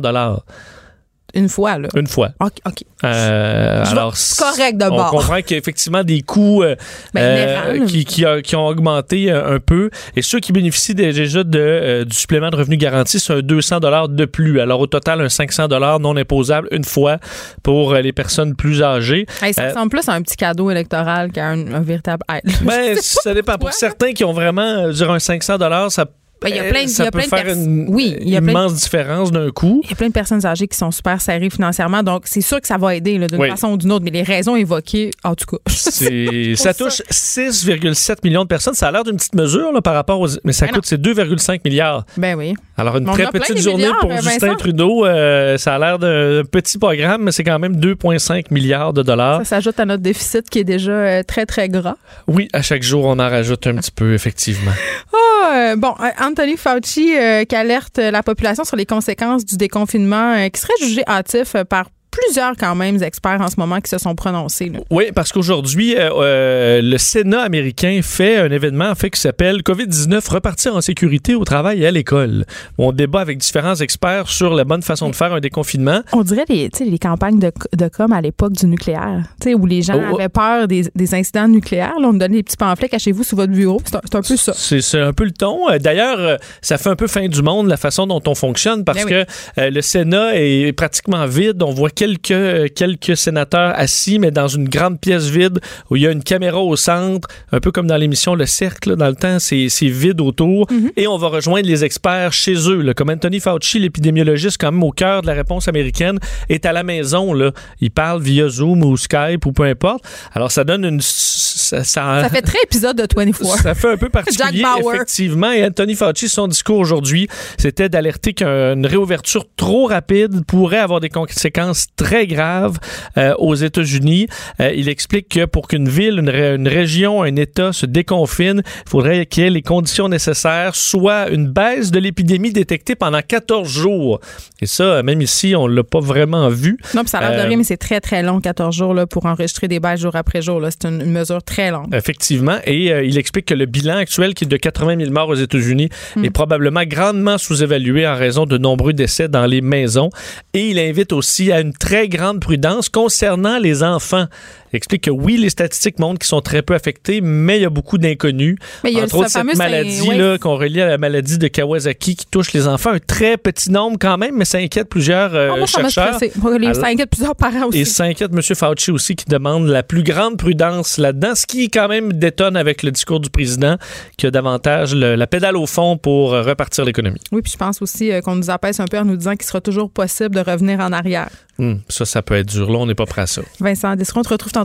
Une fois, là. une fois. OK. OK. Euh, alors, c'est correct de on bord. comprend qu'il y a effectivement des coûts euh, Ben, euh, qui, qui, a- qui ont augmenté un peu. Et ceux qui bénéficient déjà de, du supplément de revenu garanti, c'est un 200 de plus. Alors, au total, un 500 non imposable une fois pour les personnes plus âgées. Hey, ça ressemble plus à un petit cadeau électoral qu'à un, un véritable aide. Ben, ça dépend. Pour certains qui ont vraiment, dirais, un 500 ça, Ben, il y a plein de- ça il y a peut plein de faire pers- une Oui, il y a plein de- immense différence d'un coup. Il y a plein de personnes âgées qui sont super serrées financièrement, donc c'est sûr que ça va aider d'une Oui. façon ou d'une autre, mais les raisons évoquées, en tout cas. C'est- ça touche 6,7 millions de personnes. Ça a l'air d'une petite mesure là, par rapport aux. Mais ça Ben coûte, c'est 2,5 milliards. Ben oui. Alors, une on très petite journée pour euh, Justin. Trudeau. Euh, ça a l'air d'un petit programme, mais c'est quand même 2,5 milliards de dollars. Ça s'ajoute à notre déficit qui est déjà euh, très, très gras. Oui, à chaque jour, on en rajoute un petit peu, effectivement. Ah, euh, bon, Anthony Fauci qui alerte la population sur les conséquences du déconfinement qui serait jugé hâtif par plusieurs quand même experts en ce moment qui se sont prononcés. là. Oui, parce qu'aujourd'hui, euh, euh, le Sénat américain fait un événement en fait, qui s'appelle COVID-19 repartir en sécurité au travail et à l'école. On débat avec différents experts sur la bonne façon de faire un déconfinement. On dirait les, campagnes de, de com à l'époque du nucléaire, où les gens Oh, oh. avaient peur des, des incidents nucléaires. Là, on nous donnait des petits pamphlets, cachez-vous sous votre bureau. C'est un, peu ça. C'est un peu le ton. Euh, D'ailleurs, ça fait un peu fin du monde la façon dont on fonctionne parce Ben que euh, le Sénat est pratiquement vide. On voit quelques, euh, quelques sénateurs assis, mais dans une grande pièce vide où il y a une caméra au centre, un peu comme dans l'émission Le Cercle. là, Dans le temps, c'est vide autour. Et on va rejoindre les experts chez eux. là. Comme Anthony Fauci, l'épidémiologiste, quand même au cœur de la réponse américaine, est à la maison. Là. Il parle via Zoom ou Skype ou peu importe. Alors, ça donne une... Ça, ça- Ça fait très épisode de 24. ça fait un peu particulier, effectivement. Et Anthony Fauci, son discours aujourd'hui, c'était d'alerter qu'une réouverture trop rapide pourrait avoir des conséquences très graves euh, aux États-Unis. Euh, il explique que pour qu'une ville, une, ré- une région, un État se déconfine, il faudrait qu'il y ait les conditions nécessaires, soit une baisse de l'épidémie détectée pendant 14 jours. Et ça, même ici, on l'a pas vraiment vu. Non, puis ça a l'air de Euh, rien, mais c'est très, très long, 14 jours, là, pour enregistrer des bails jour après jour. C'est une, une mesure très longue. Effectivement. Et il explique que le bilan actuel, qui est de 80 000 morts aux États-Unis, est probablement grandement sous-évalué en raison de nombreux décès dans les maisons. Et il invite aussi à une très grande prudence concernant les enfants. Explique que oui, les statistiques montrent qu'ils sont très peu affectés, mais il y a beaucoup d'inconnus. Mais il y a Entre autres, cette maladie là, qu'on relie à la maladie de Kawasaki qui touche les enfants. Un très petit nombre quand même, mais ça inquiète plusieurs euh, Ah, moi, ça m'a chercheurs. Alors- 5 plusieurs parents aussi. Et ça inquiète M. Fauci aussi qui demande la plus grande prudence là-dedans, ce qui quand même détonne avec le discours du président qui a davantage le- la pédale au fond pour euh, repartir l'économie. Oui, puis je pense aussi euh, qu'on nous apaise un peu en nous disant qu'il sera toujours possible de revenir en arrière. Hum, ça, ça peut être dur. Là, on n'est pas prêt à ça. Vincent on te retrouve tantôt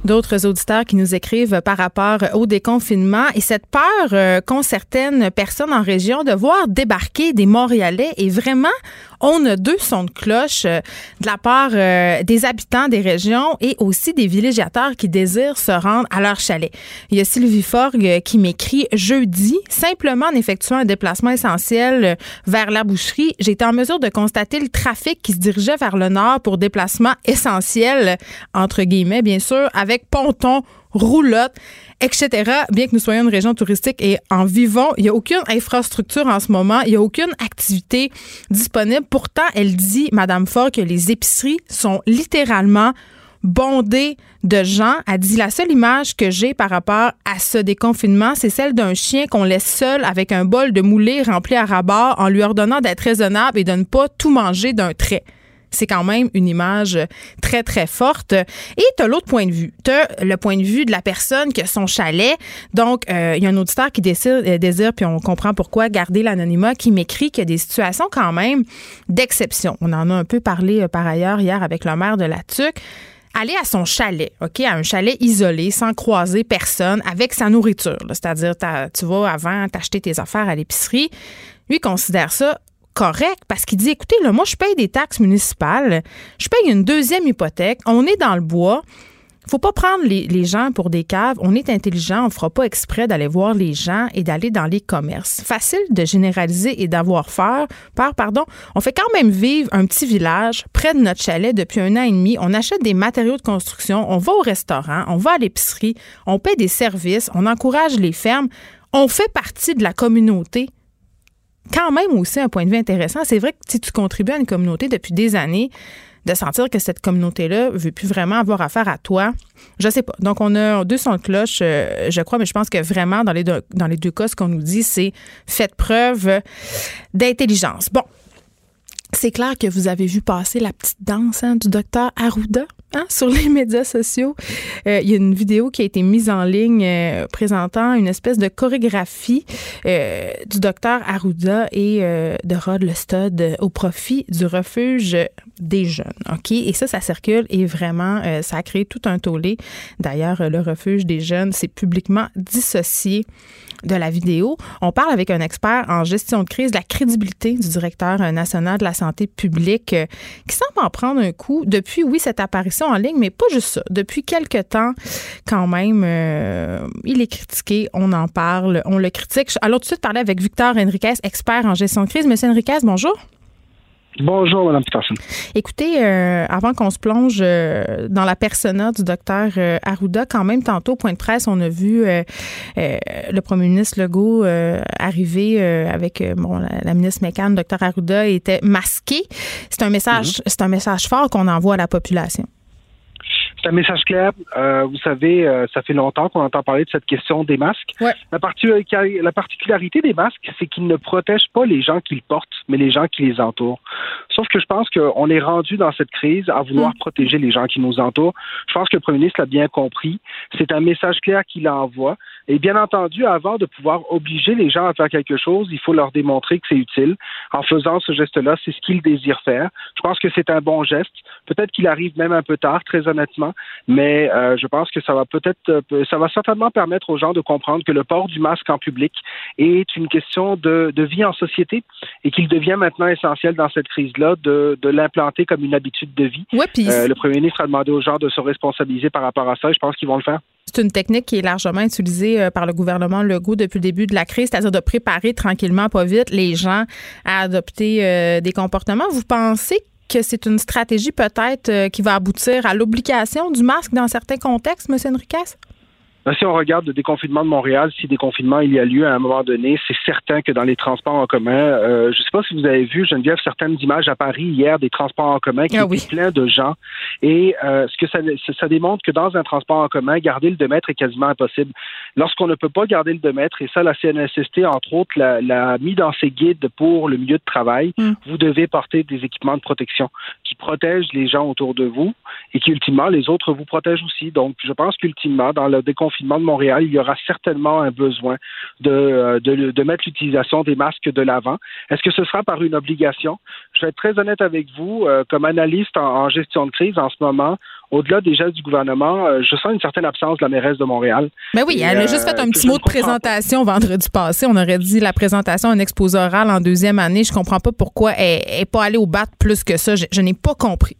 D'autres auditeurs qui nous écrivent par rapport au déconfinement et cette peur euh, qu'ont certaines personnes en région de voir débarquer des Montréalais et vraiment on a deux sons de cloche euh, de la part euh, des habitants des régions et aussi des villégiateurs qui désirent se rendre à leur chalet. Il y a Sylvie Forgue qui m'écrit jeudi, simplement en effectuant un déplacement essentiel vers la boucherie, été en mesure de constater le trafic qui se dirigeait vers le nord pour déplacement essentiel, entre guillemets, bien sûr, ponton, roulotte, etc. Bien que nous soyons une région touristique et en vivant, il n'y a aucune infrastructure en ce moment, il n'y a aucune activité disponible. Pourtant, elle dit, Madame Ford, que les épiceries sont littéralement bondées de gens. Elle dit la seule image que j'ai par rapport à ce déconfinement, c'est celle d'un chien qu'on laisse seul avec un bol de moulé rempli à rabat en lui ordonnant d'être raisonnable et de ne pas tout manger d'un trait c'est quand même une image très, très forte. Et tu as l'autre point de vue. Tu as le point de vue de la personne qui a son chalet. Donc, euh, il y a un auditeur qui désire, euh, désire, puis on comprend pourquoi, garder l'anonymat, qui m'écrit qu'il y a des situations quand même d'exception. On en a un peu parlé euh, par ailleurs hier avec le maire de la TUC aller à son chalet, OK, à un chalet isolé, sans croiser personne, avec sa nourriture. C'est-à-dire, tu vas avant t'acheter tes affaires à l'épicerie. Lui considère ça correct parce qu'il dit écoutez, là, moi, je paye des taxes municipales, je paye une deuxième hypothèque, on est dans le bois. Faut pas prendre les, gens pour des caves. On est intelligent. On fera pas exprès d'aller voir les gens et d'aller dans les commerces. Facile de généraliser et d'avoir peur. Pardon. On fait quand même vivre un petit village près de notre chalet depuis un an et demi. On achète des matériaux de construction. On va au restaurant. On va à l'épicerie. On paie des services. On encourage les fermes. On fait partie de la communauté quand même aussi un point de vue intéressant. C'est vrai que si tu contribues à une communauté depuis des années, de sentir que cette communauté-là veut plus vraiment avoir affaire à toi, je sais pas. Donc, on a deux sons de cloche, euh, je crois, mais je pense que vraiment, dans les deux, dans les deux cas, ce qu'on nous dit, c'est faites preuve d'intelligence. Bon, c'est clair que vous avez vu passer la petite danse hein, du docteur Arruda? Hein, sur les médias sociaux. Euh, il y a une vidéo qui a été mise en ligne euh, présentant une espèce de chorégraphie euh, du docteur Arruda et de Rod Lestud au profit du refuge des jeunes. Et ça, ça circule et vraiment, ça a créé tout un tollé. D'ailleurs, le refuge des jeunes s'est publiquement dissocié de la vidéo. On parle avec un expert en gestion de crise de la crédibilité du directeur national de la santé publique euh, qui semble en prendre un coup depuis, oui, cette apparition en ligne, mais pas juste ça. Depuis quelque temps, quand même, euh, il est critiqué, on en parle, on le critique. Alors, tout de suite, parler avec Victor Henriquez, expert en gestion de crise. Monsieur Henriquez, bonjour. Bonjour, Mme Peterson. Écoutez, euh, avant qu'on se plonge euh, dans la persona du docteur euh, Arruda, quand même, tantôt, au point de presse, on a vu le premier ministre Legault arriver avec bon, la, ministre McCann, le docteur Arruda était masqué. C'est un message, mm-hmm. c'est un message fort qu'on envoie à la population. C'est un message clair. Euh, vous savez, euh, ça fait longtemps qu'on entend parler de cette question des masques. La, particularité des masques, c'est qu'ils ne protègent pas les gens qui le portent, mais les gens qui les entourent. Sauf que je pense qu'on est rendu dans cette crise à vouloir mm. protéger les gens qui nous entourent. Je pense que le premier ministre l'a bien compris. C'est un message clair qu'il envoie. Et bien entendu, avant de pouvoir obliger les gens à faire quelque chose, il faut leur démontrer que c'est utile. En faisant ce geste-là, c'est ce qu'ils désirent faire. Je pense que c'est un bon geste. Peut-être qu'il arrive même un peu tard, très honnêtement, mais euh, je pense que ça va peut-être, euh, ça va certainement permettre aux gens de comprendre que le port du masque en public est une question de, de vie en société et qu'il devient maintenant essentiel dans cette crise-là de, de l'implanter comme une habitude de vie. euh, le premier ministre a demandé aux gens de se responsabiliser par rapport à ça et je pense qu'ils vont le faire. C'est une technique qui est largement utilisée par le gouvernement Legault depuis le début de la crise, c'est-à-dire de préparer tranquillement, pas vite, les gens à adopter euh, des comportements. Vous pensez que c'est une stratégie peut-être euh, qui va aboutir à l'obligation du masque dans certains contextes, M. Enriquez? Ben, si on regarde le déconfinement de Montréal, si déconfinement il y a lieu à un moment donné, c'est certain que dans les transports en commun, euh, je ne sais pas si vous avez vu, Geneviève, certaines images à Paris hier des transports en commun qui ah étaient pleins de gens. Et euh, ce que ça, ça démontre que dans un transport en commun, garder le 2 mètres est quasiment impossible. Lorsqu'on ne peut pas garder le 2 mètres, et ça, la CNSST, entre autres, l'a mis dans ses guides pour le milieu de travail, mm. vous devez porter des équipements de protection qui protègent les gens autour de vous et qui, ultimement, les autres vous protègent aussi. Donc, je pense qu'ultimement, dans le déconfinement, confinement de Montréal, il y aura certainement un besoin de, euh, de, mettre l'utilisation des masques de l'avant. Est-ce que ce sera par une obligation? Je vais être très honnête avec vous. Euh, comme analyste en, gestion de crise en ce moment, au-delà des gestes du gouvernement, euh, je sens une certaine absence de la mairesse de Montréal. Ben oui, elle a juste fait un petit mot de présentation vendredi passé. On aurait dit la présentation un exposé oral en deuxième année. Je comprends pas pourquoi elle n'est pas allée au bat plus que ça. je n'ai pas compris.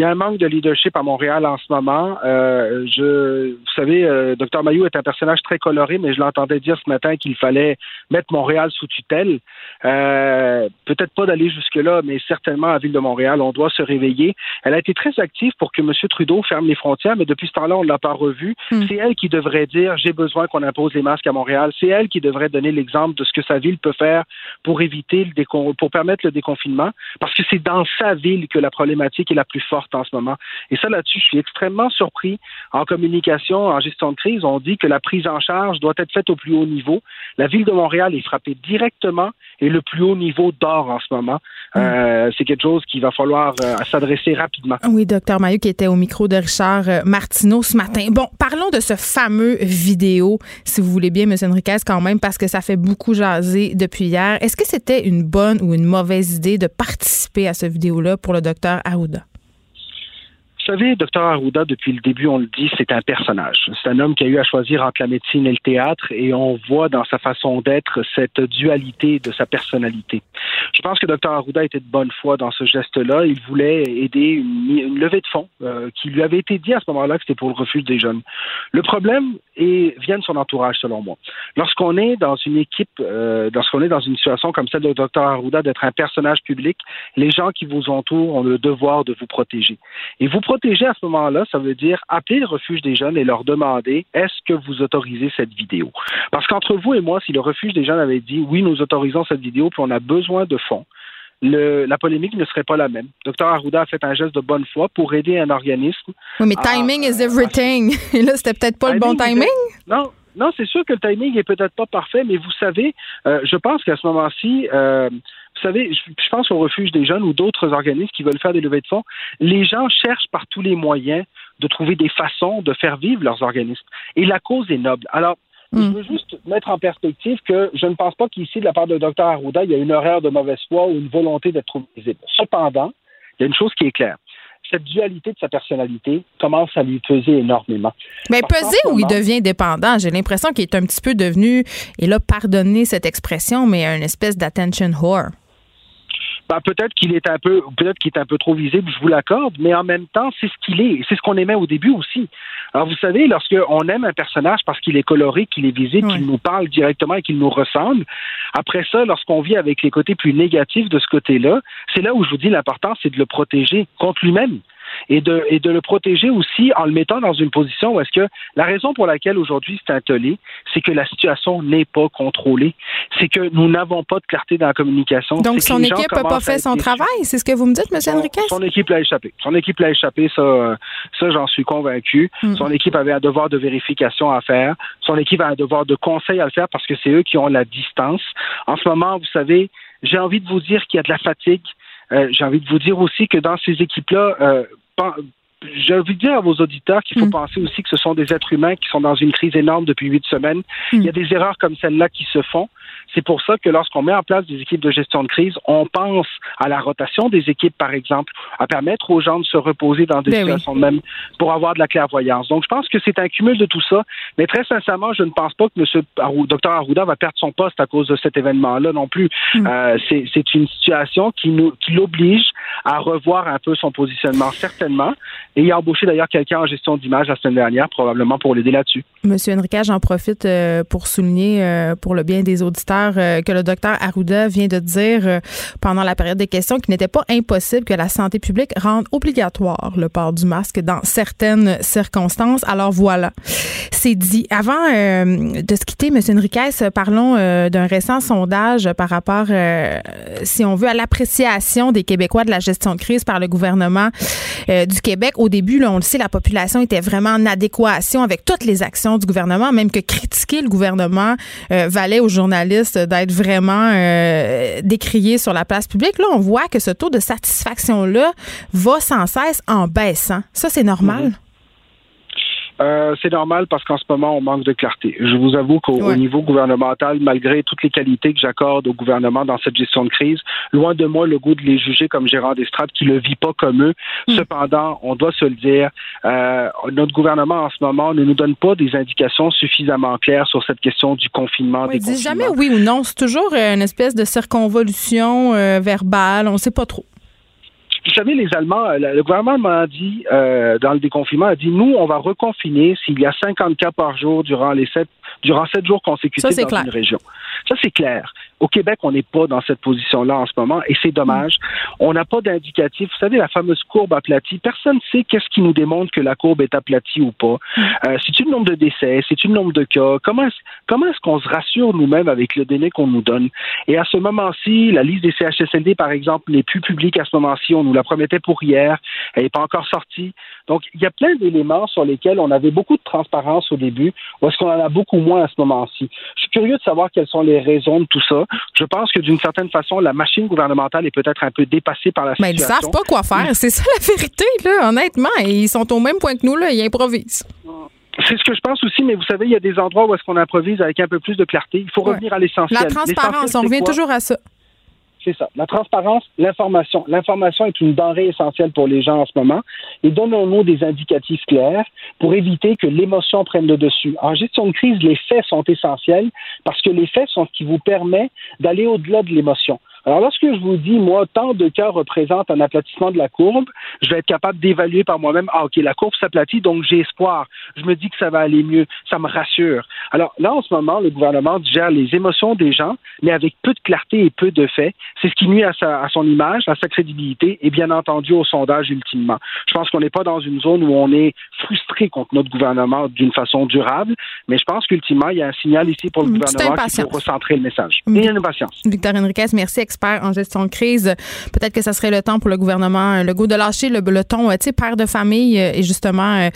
Il y a un manque de leadership à Montréal en ce moment. Euh, je, vous savez, euh, Dr Mayou est un personnage très coloré, mais je l'entendais dire ce matin qu'il fallait mettre Montréal sous tutelle. Euh, peut-être pas d'aller jusque-là, mais certainement à la ville de Montréal, on doit se réveiller. Elle a été très active pour que M. Trudeau ferme les frontières, mais depuis ce temps-là, on ne l'a pas revu. Hmm. C'est elle qui devrait dire j'ai besoin qu'on impose les masques à Montréal. C'est elle qui devrait donner l'exemple de ce que sa ville peut faire pour éviter le décon pour permettre le déconfinement, parce que c'est dans sa ville que la problématique est la plus forte en ce moment. Et ça, là-dessus, je suis extrêmement surpris. En communication, en gestion de crise, on dit que la prise en charge doit être faite au plus haut niveau. La ville de Montréal est frappée directement et le plus haut niveau dort en ce moment. Mm. Euh, c'est quelque chose qu'il va falloir euh, s'adresser rapidement. Oui, docteur Maillot qui était au micro de Richard euh, Martineau ce matin. Bon, parlons de ce fameux vidéo, si vous voulez bien, M. Enriquez, quand même, parce que ça fait beaucoup jaser depuis hier. Est-ce que c'était une bonne ou une mauvaise idée de participer à ce vidéo-là pour le docteur Arruda? Vous savez, Dr Arruda, depuis le début, on le dit, c'est un personnage. C'est un homme qui a eu à choisir entre la médecine et le théâtre et on voit dans sa façon d'être cette dualité de sa personnalité. Je pense que Dr Arruda était de bonne foi dans ce geste-là. Il voulait aider une, levée de fonds euh, qui lui avait été dit à ce moment-là que c'était pour le refuge des jeunes. Le problème vient de son entourage, selon moi. Lorsqu'on est dans une équipe, euh, lorsqu'on est dans une situation comme celle de Dr Arruda, d'être un personnage public, les gens qui vous entourent ont le devoir de vous protéger. Et vous protéger à ce moment-là, ça veut dire appeler le refuge des jeunes et leur demander est-ce que vous autorisez cette vidéo? Parce qu'entre vous et moi, si le refuge des jeunes avait dit oui, nous autorisons cette vidéo, puis on a besoin de fonds, la polémique ne serait pas la même. Dr Arruda a fait un geste de bonne foi pour aider un organisme. Oui, mais timing is everything. Et là, c'était peut-être pas le bon timing? Non, non, c'est sûr que le timing est peut-être pas parfait, mais vous savez, euh, je pense qu'à ce moment-ci, euh, vous savez, je, pense au refuge des jeunes ou d'autres organismes qui veulent faire des levées de fonds. Les gens cherchent par tous les moyens de trouver des façons de faire vivre leurs organismes. Et la cause est noble. Alors, je hmm. veux juste mettre en perspective que je ne pense pas qu'ici, de la part de Dr Arruda, il y a une erreur de mauvaise foi ou une volonté d'être visible. Cependant, il y a une chose qui est claire cette dualité de sa personnalité commence à lui peser énormément. Mais peser ou il devient dépendant? J'ai l'impression qu'il est un petit peu devenu, et là, pardonnez cette expression, mais une espèce d'attention whore. Ben, peut-être qu'il est un peu, peut-être qu'il est un peu trop visible, je vous l'accorde, mais en même temps, c'est ce qu'il est. C'est ce qu'on aimait au début aussi. Alors, vous savez, lorsqu'on aime un personnage parce qu'il est coloré, qu'il est visible, qu'il nous parle directement et qu'il nous ressemble, après ça, lorsqu'on vit avec les côtés plus négatifs de ce côté-là, c'est là où je vous dis l'important, c'est de le protéger contre lui-même et de, et de le protéger aussi en le mettant dans une position où est-ce que la raison pour laquelle aujourd'hui c'est un tollé, c'est que la situation n'est pas contrôlée. C'est que nous n'avons pas de clarté dans la communication. Donc son équipe n'a pas fait son travail, c'est ce que vous me dites, M. Enriquez? Son équipe l'a échappé. Son équipe l'a échappé, ça, ça j'en suis convaincu. Hmm. Son équipe avait un devoir de vérification à faire. Son équipe a un devoir de conseil à le faire parce que c'est eux qui ont la distance. En ce moment, vous savez, j'ai envie de vous dire qu'il y a de la fatigue. Euh, j'ai envie de vous dire aussi que dans ces équipes-là, envie de dire à vos auditeurs qu'il faut mm. penser aussi que ce sont des êtres humains qui sont dans une crise énorme depuis huit semaines. Mm. Il y a des erreurs comme celle-là qui se font. C'est pour ça que lorsqu'on met en place des équipes de gestion de crise, on pense à la rotation des équipes, par exemple, à permettre aux gens de se reposer dans des ben situations de même pour avoir de la clairvoyance. Donc, je pense que c'est un cumul de tout ça. Mais très sincèrement, je ne pense pas que M. Dr Arruda va perdre son poste à cause de cet événement-là non plus. Mm. Euh, c'est une situation qui nous qui l'oblige à revoir un peu son positionnement, certainement. Et il a embauché d'ailleurs quelqu'un en gestion d'image la semaine dernière, probablement pour l'aider là-dessus. Monsieur Enrique, j'en profite euh, pour souligner, euh, pour le bien des auditeurs, euh, que le docteur Arruda vient de dire pendant la période des questions qu'il n'était pas impossible que la santé publique rende obligatoire le port du masque dans certaines circonstances. Alors voilà, c'est dit. Avant de se quitter, Monsieur Enriquez, parlons d'un récent sondage par rapport, si on veut, à l'appréciation des Québécois de la gestion de crise par le gouvernement du Québec au début, on le sait, la population était vraiment en adéquation avec toutes les actions du gouvernement, même que critiquer le gouvernement euh, valait aux journalistes d'être vraiment euh, décriés sur la place publique. Là, on voit que ce taux de satisfaction-là va sans cesse en baissant. Ça, c'est normal? Euh, c'est normal parce qu'en ce moment, on manque de clarté. Je vous avoue qu'au niveau gouvernemental, malgré toutes les qualités que j'accorde au gouvernement dans cette gestion de crise, loin de moi le goût de les juger comme gérant d'estrade qui ne le vit pas comme eux. Mm. Cependant, on doit se le dire, euh, notre gouvernement en ce moment ne nous donne pas des indications suffisamment claires sur cette question du confinement. Oui, dit jamais oui ou non. C'est toujours euh, une espèce de circonvolution verbale. On ne sait pas trop. Vous savez, les Allemands, euh, le gouvernement a dit, euh, dans le déconfinement, a dit, nous, on va reconfiner s'il y a 50 cas par jour durant les sept, durant sept jours consécutifs dans une région. Ça, c'est clair. Au Québec, on n'est pas dans cette position-là en ce moment et c'est dommage. On n'a pas d'indicatif. Vous savez, la fameuse courbe aplatie, personne ne sait qu'est-ce qui nous démontre que la courbe est aplatie ou pas. Euh, c'est une nombre de décès, c'est une nombre de cas. Comment est-ce, comment est-ce qu'on se rassure nous-mêmes avec le délai qu'on nous donne? Et à ce moment-ci, la liste des CHSLD, par exemple, n'est plus publique à ce moment-ci. On nous la promettait pour hier. Elle n'est pas encore sortie. Donc, il y a plein d'éléments sur lesquels on avait beaucoup de transparence au début, ou est-ce qu'on en a beaucoup moins à ce moment-ci? Je suis curieux de savoir quelles sont les raisons de tout ça. Je pense que d'une certaine façon, la machine gouvernementale est peut-être un peu dépassée par la situation. Mais ils savent pas quoi faire. C'est ça la vérité, là, honnêtement. Ils sont au même point que nous, là. Ils improvisent. C'est ce que je pense aussi, mais vous savez, il y a des endroits où est-ce qu'on improvise avec un peu plus de clarté. Il faut revenir à l'essentiel. La transparence, on revient toujours à ça. C'est ça. La transparence, l'information. L'information est une denrée essentielle pour les gens en ce moment. Et donnons-nous des indicatifs clairs pour éviter que l'émotion prenne le dessus. En gestion de crise, les faits sont essentiels parce que les faits sont ce qui vous permet d'aller au-delà de l'émotion. Alors, lorsque je vous dis, moi, tant de cas représentent un aplatissement de la courbe, je vais être capable d'évaluer par moi-même, ah, OK, la courbe s'aplatit, donc j'ai espoir. Je me dis que ça va aller mieux. Ça me rassure. Alors, là, en ce moment, le gouvernement gère les émotions des gens, mais avec peu de clarté et peu de faits. C'est ce qui nuit à, sa, à son image, à sa crédibilité et bien entendu au sondage ultimement. Je pense qu'on n'est pas dans une zone où on est frustré contre notre gouvernement d'une façon durable, mais je pense qu'ultimement, il y a un signal ici pour le gouvernement qui faut recentrer le message. il y a une impatience. Victor Enriquez, merci expert en gestion de crise. Peut-être que ça serait le temps pour le gouvernement euh, Legault de lâcher le, le ton, euh, tu sais, père de famille euh, et justement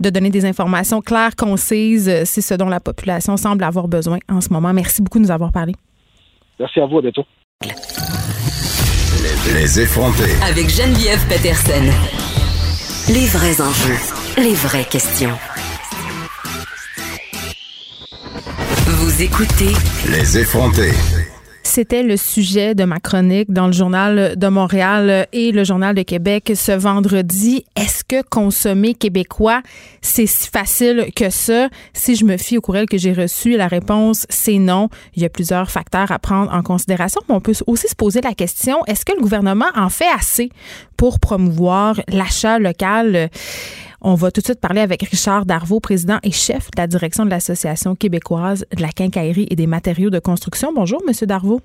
de donner des informations claires, concises. C'est ce dont la population semble avoir besoin en ce moment. Merci beaucoup de nous avoir parlé. Merci à vous. À bientôt. Les effronter. Avec Geneviève Peterson. Les vrais enjeux. Les vraies questions. Vous écoutez. Les effronter. C'était le sujet de ma chronique dans le journal de Montréal et le journal de Québec ce vendredi. Est-ce que consommer québécois, c'est si facile que ça? Si je me fie au courriel que j'ai reçu, la réponse, c'est non. Il y a plusieurs facteurs à prendre en considération, mais on peut aussi se poser la question, est-ce que le gouvernement en fait assez pour promouvoir l'achat local? On va tout de suite parler avec Richard Darvaux, président et chef de la direction de l'Association québécoise de la quincaillerie et des matériaux de construction. Bonjour, Monsieur Darvaux.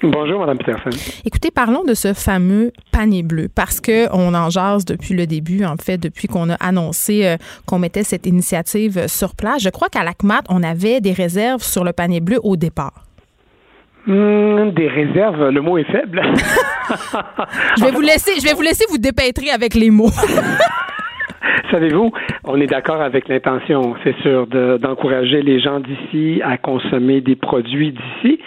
Bonjour, Mme Peterson. Écoutez, parlons de ce fameux panier bleu parce que on en jase depuis le début, en fait, depuis qu'on a annoncé euh, qu'on mettait cette initiative sur place. Je crois qu'à l'ACMAT, on avait des réserves sur le panier bleu au départ. Hmm, des réserves, le mot est faible. je vais vous laisser, je vais vous laisser vous dépêtrer avec les mots. Savez-vous, on est d'accord avec l'intention, c'est sûr, d'encourager les gens d'ici à consommer des produits d'ici.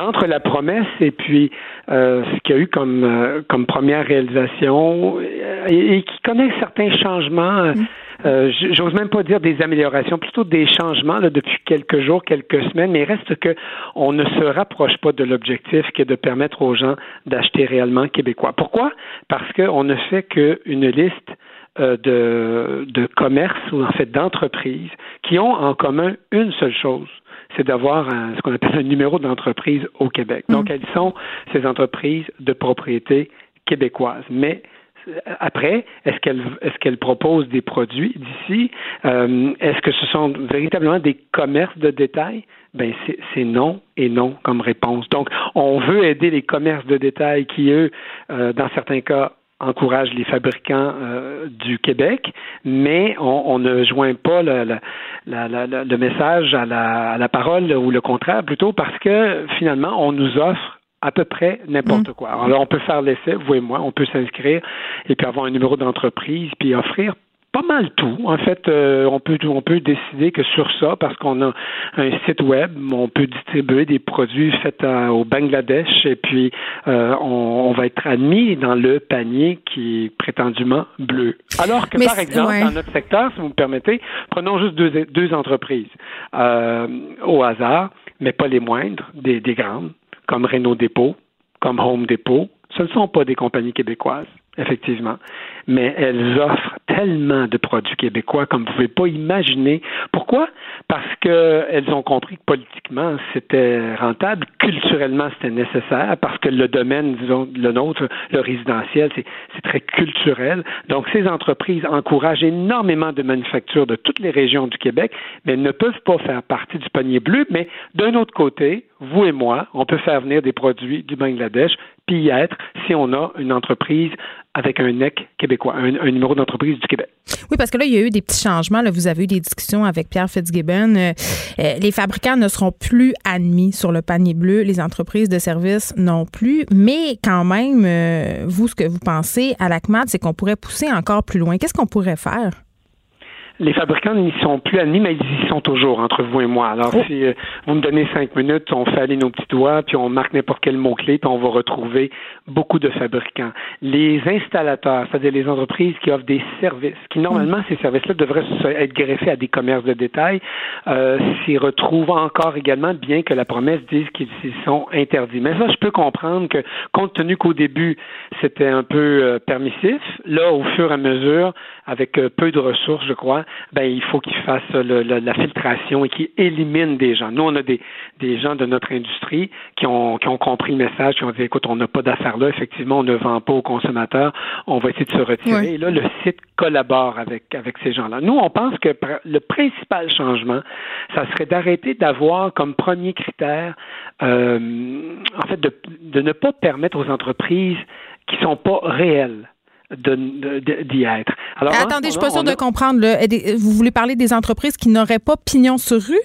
entre la promesse et puis euh, ce qu'il y a eu comme, euh, comme première réalisation euh, et, qui connaît certains changements. Mm. J'ose même pas dire des améliorations, plutôt des changements là, depuis quelques jours, quelques semaines, mais il reste que on ne se rapproche pas de l'objectif qui est de permettre aux gens d'acheter réellement québécois. Pourquoi? Parce qu'on ne fait qu'une liste euh, de, de commerces ou en fait d'entreprises qui ont en commun une seule chose, c'est d'avoir ce qu'on appelle un numéro d'entreprise au Québec. Donc, mm. elles sont ces entreprises de propriété québécoise? Mais euh, après, est-ce qu'elles est-ce qu'elles proposent des produits d'ici? Euh, Est-ce que ce sont véritablement des commerces de détail? Ben c'est non et non comme réponse. Donc, on veut aider les commerces de détail qui, eux, dans certains cas, encourage les fabricants euh, du Québec, mais on, ne joint pas le, le message à la, à la, parole ou le contraire plutôt parce que finalement on nous offre à peu près n'importe mm. quoi. Alors on peut faire l'essai, vous et moi, on peut s'inscrire et puis avoir un numéro d'entreprise puis offrir pas mal tout. En fait, euh, on peut on peut décider que sur ça, parce qu'on a un site web, on peut distribuer des produits faits au Bangladesh et puis euh, on, va être admis dans le panier qui est prétendument bleu. Alors que par exemple, dans notre secteur, si vous me permettez, prenons juste deux, deux entreprises euh, au hasard, mais pas les moindres, des, des grandes, comme Renault Dépôt, comme Home Depot. Ce ne sont pas des compagnies québécoises effectivement. Mais elles offrent tellement de produits québécois comme vous ne pouvez pas imaginer. Pourquoi? Parce qu'elles ont compris que politiquement, c'était rentable, culturellement, c'était nécessaire, parce que le domaine, disons, le nôtre, le résidentiel, c'est très culturel. Donc, ces entreprises encouragent énormément de manufactures de toutes les régions du Québec, mais elles ne peuvent pas faire partie du panier bleu. Mais d'un autre côté, vous et moi, on peut faire venir des produits du Bangladesh, puis y être si on a une entreprise avec un NEC québécois, un, numéro d'entreprise du Québec. Oui, parce que là, il y a eu des petits changements. Là, vous avez eu des discussions avec Pierre Fitzgibbon. Euh, euh, les fabricants ne seront plus admis sur le panier bleu, les entreprises de services non plus. Mais quand même, euh, vous, ce que vous pensez à l'ACMAD, c'est qu'on pourrait pousser encore plus loin. Qu'est-ce qu'on pourrait faire? Les fabricants n'y sont plus admis, mais ils y sont toujours entre vous et moi. Alors, oh. si euh, vous me donnez cinq minutes, on fait aller nos petits doigts, puis on marque n'importe quel mot-clé, puis on va retrouver beaucoup de fabricants. Les installateurs, c'est-à-dire les entreprises qui offrent des services, qui normalement, ces services-là devraient être greffés à des commerces de détail, euh, s'y retrouvent encore également, bien que la promesse dise qu'ils sont interdits. Mais ça, je peux comprendre que, compte tenu qu'au début, c'était un peu euh, permissif, là, au fur et à mesure, avec euh, peu de ressources, je crois, ben il faut qu'ils fassent la filtration et qu'ils éliminent des gens. Nous, on a des, des gens de notre industrie qui ont, qui ont compris le message, qui ont dit écoute, on n'a pas d'affaires là, effectivement, on ne vend pas aux consommateurs, on va essayer de se retirer. Et là, le site collabore avec, avec ces gens-là. Nous, on pense que le principal changement, ça serait d'arrêter d'avoir comme premier critère, euh, en fait, de, de ne pas permettre aux entreprises qui sont pas réelles d'y être. Alors, Attendez, je suis pas sûre de comprendre. Vous voulez parler des entreprises qui n'auraient pas pignon sur rue?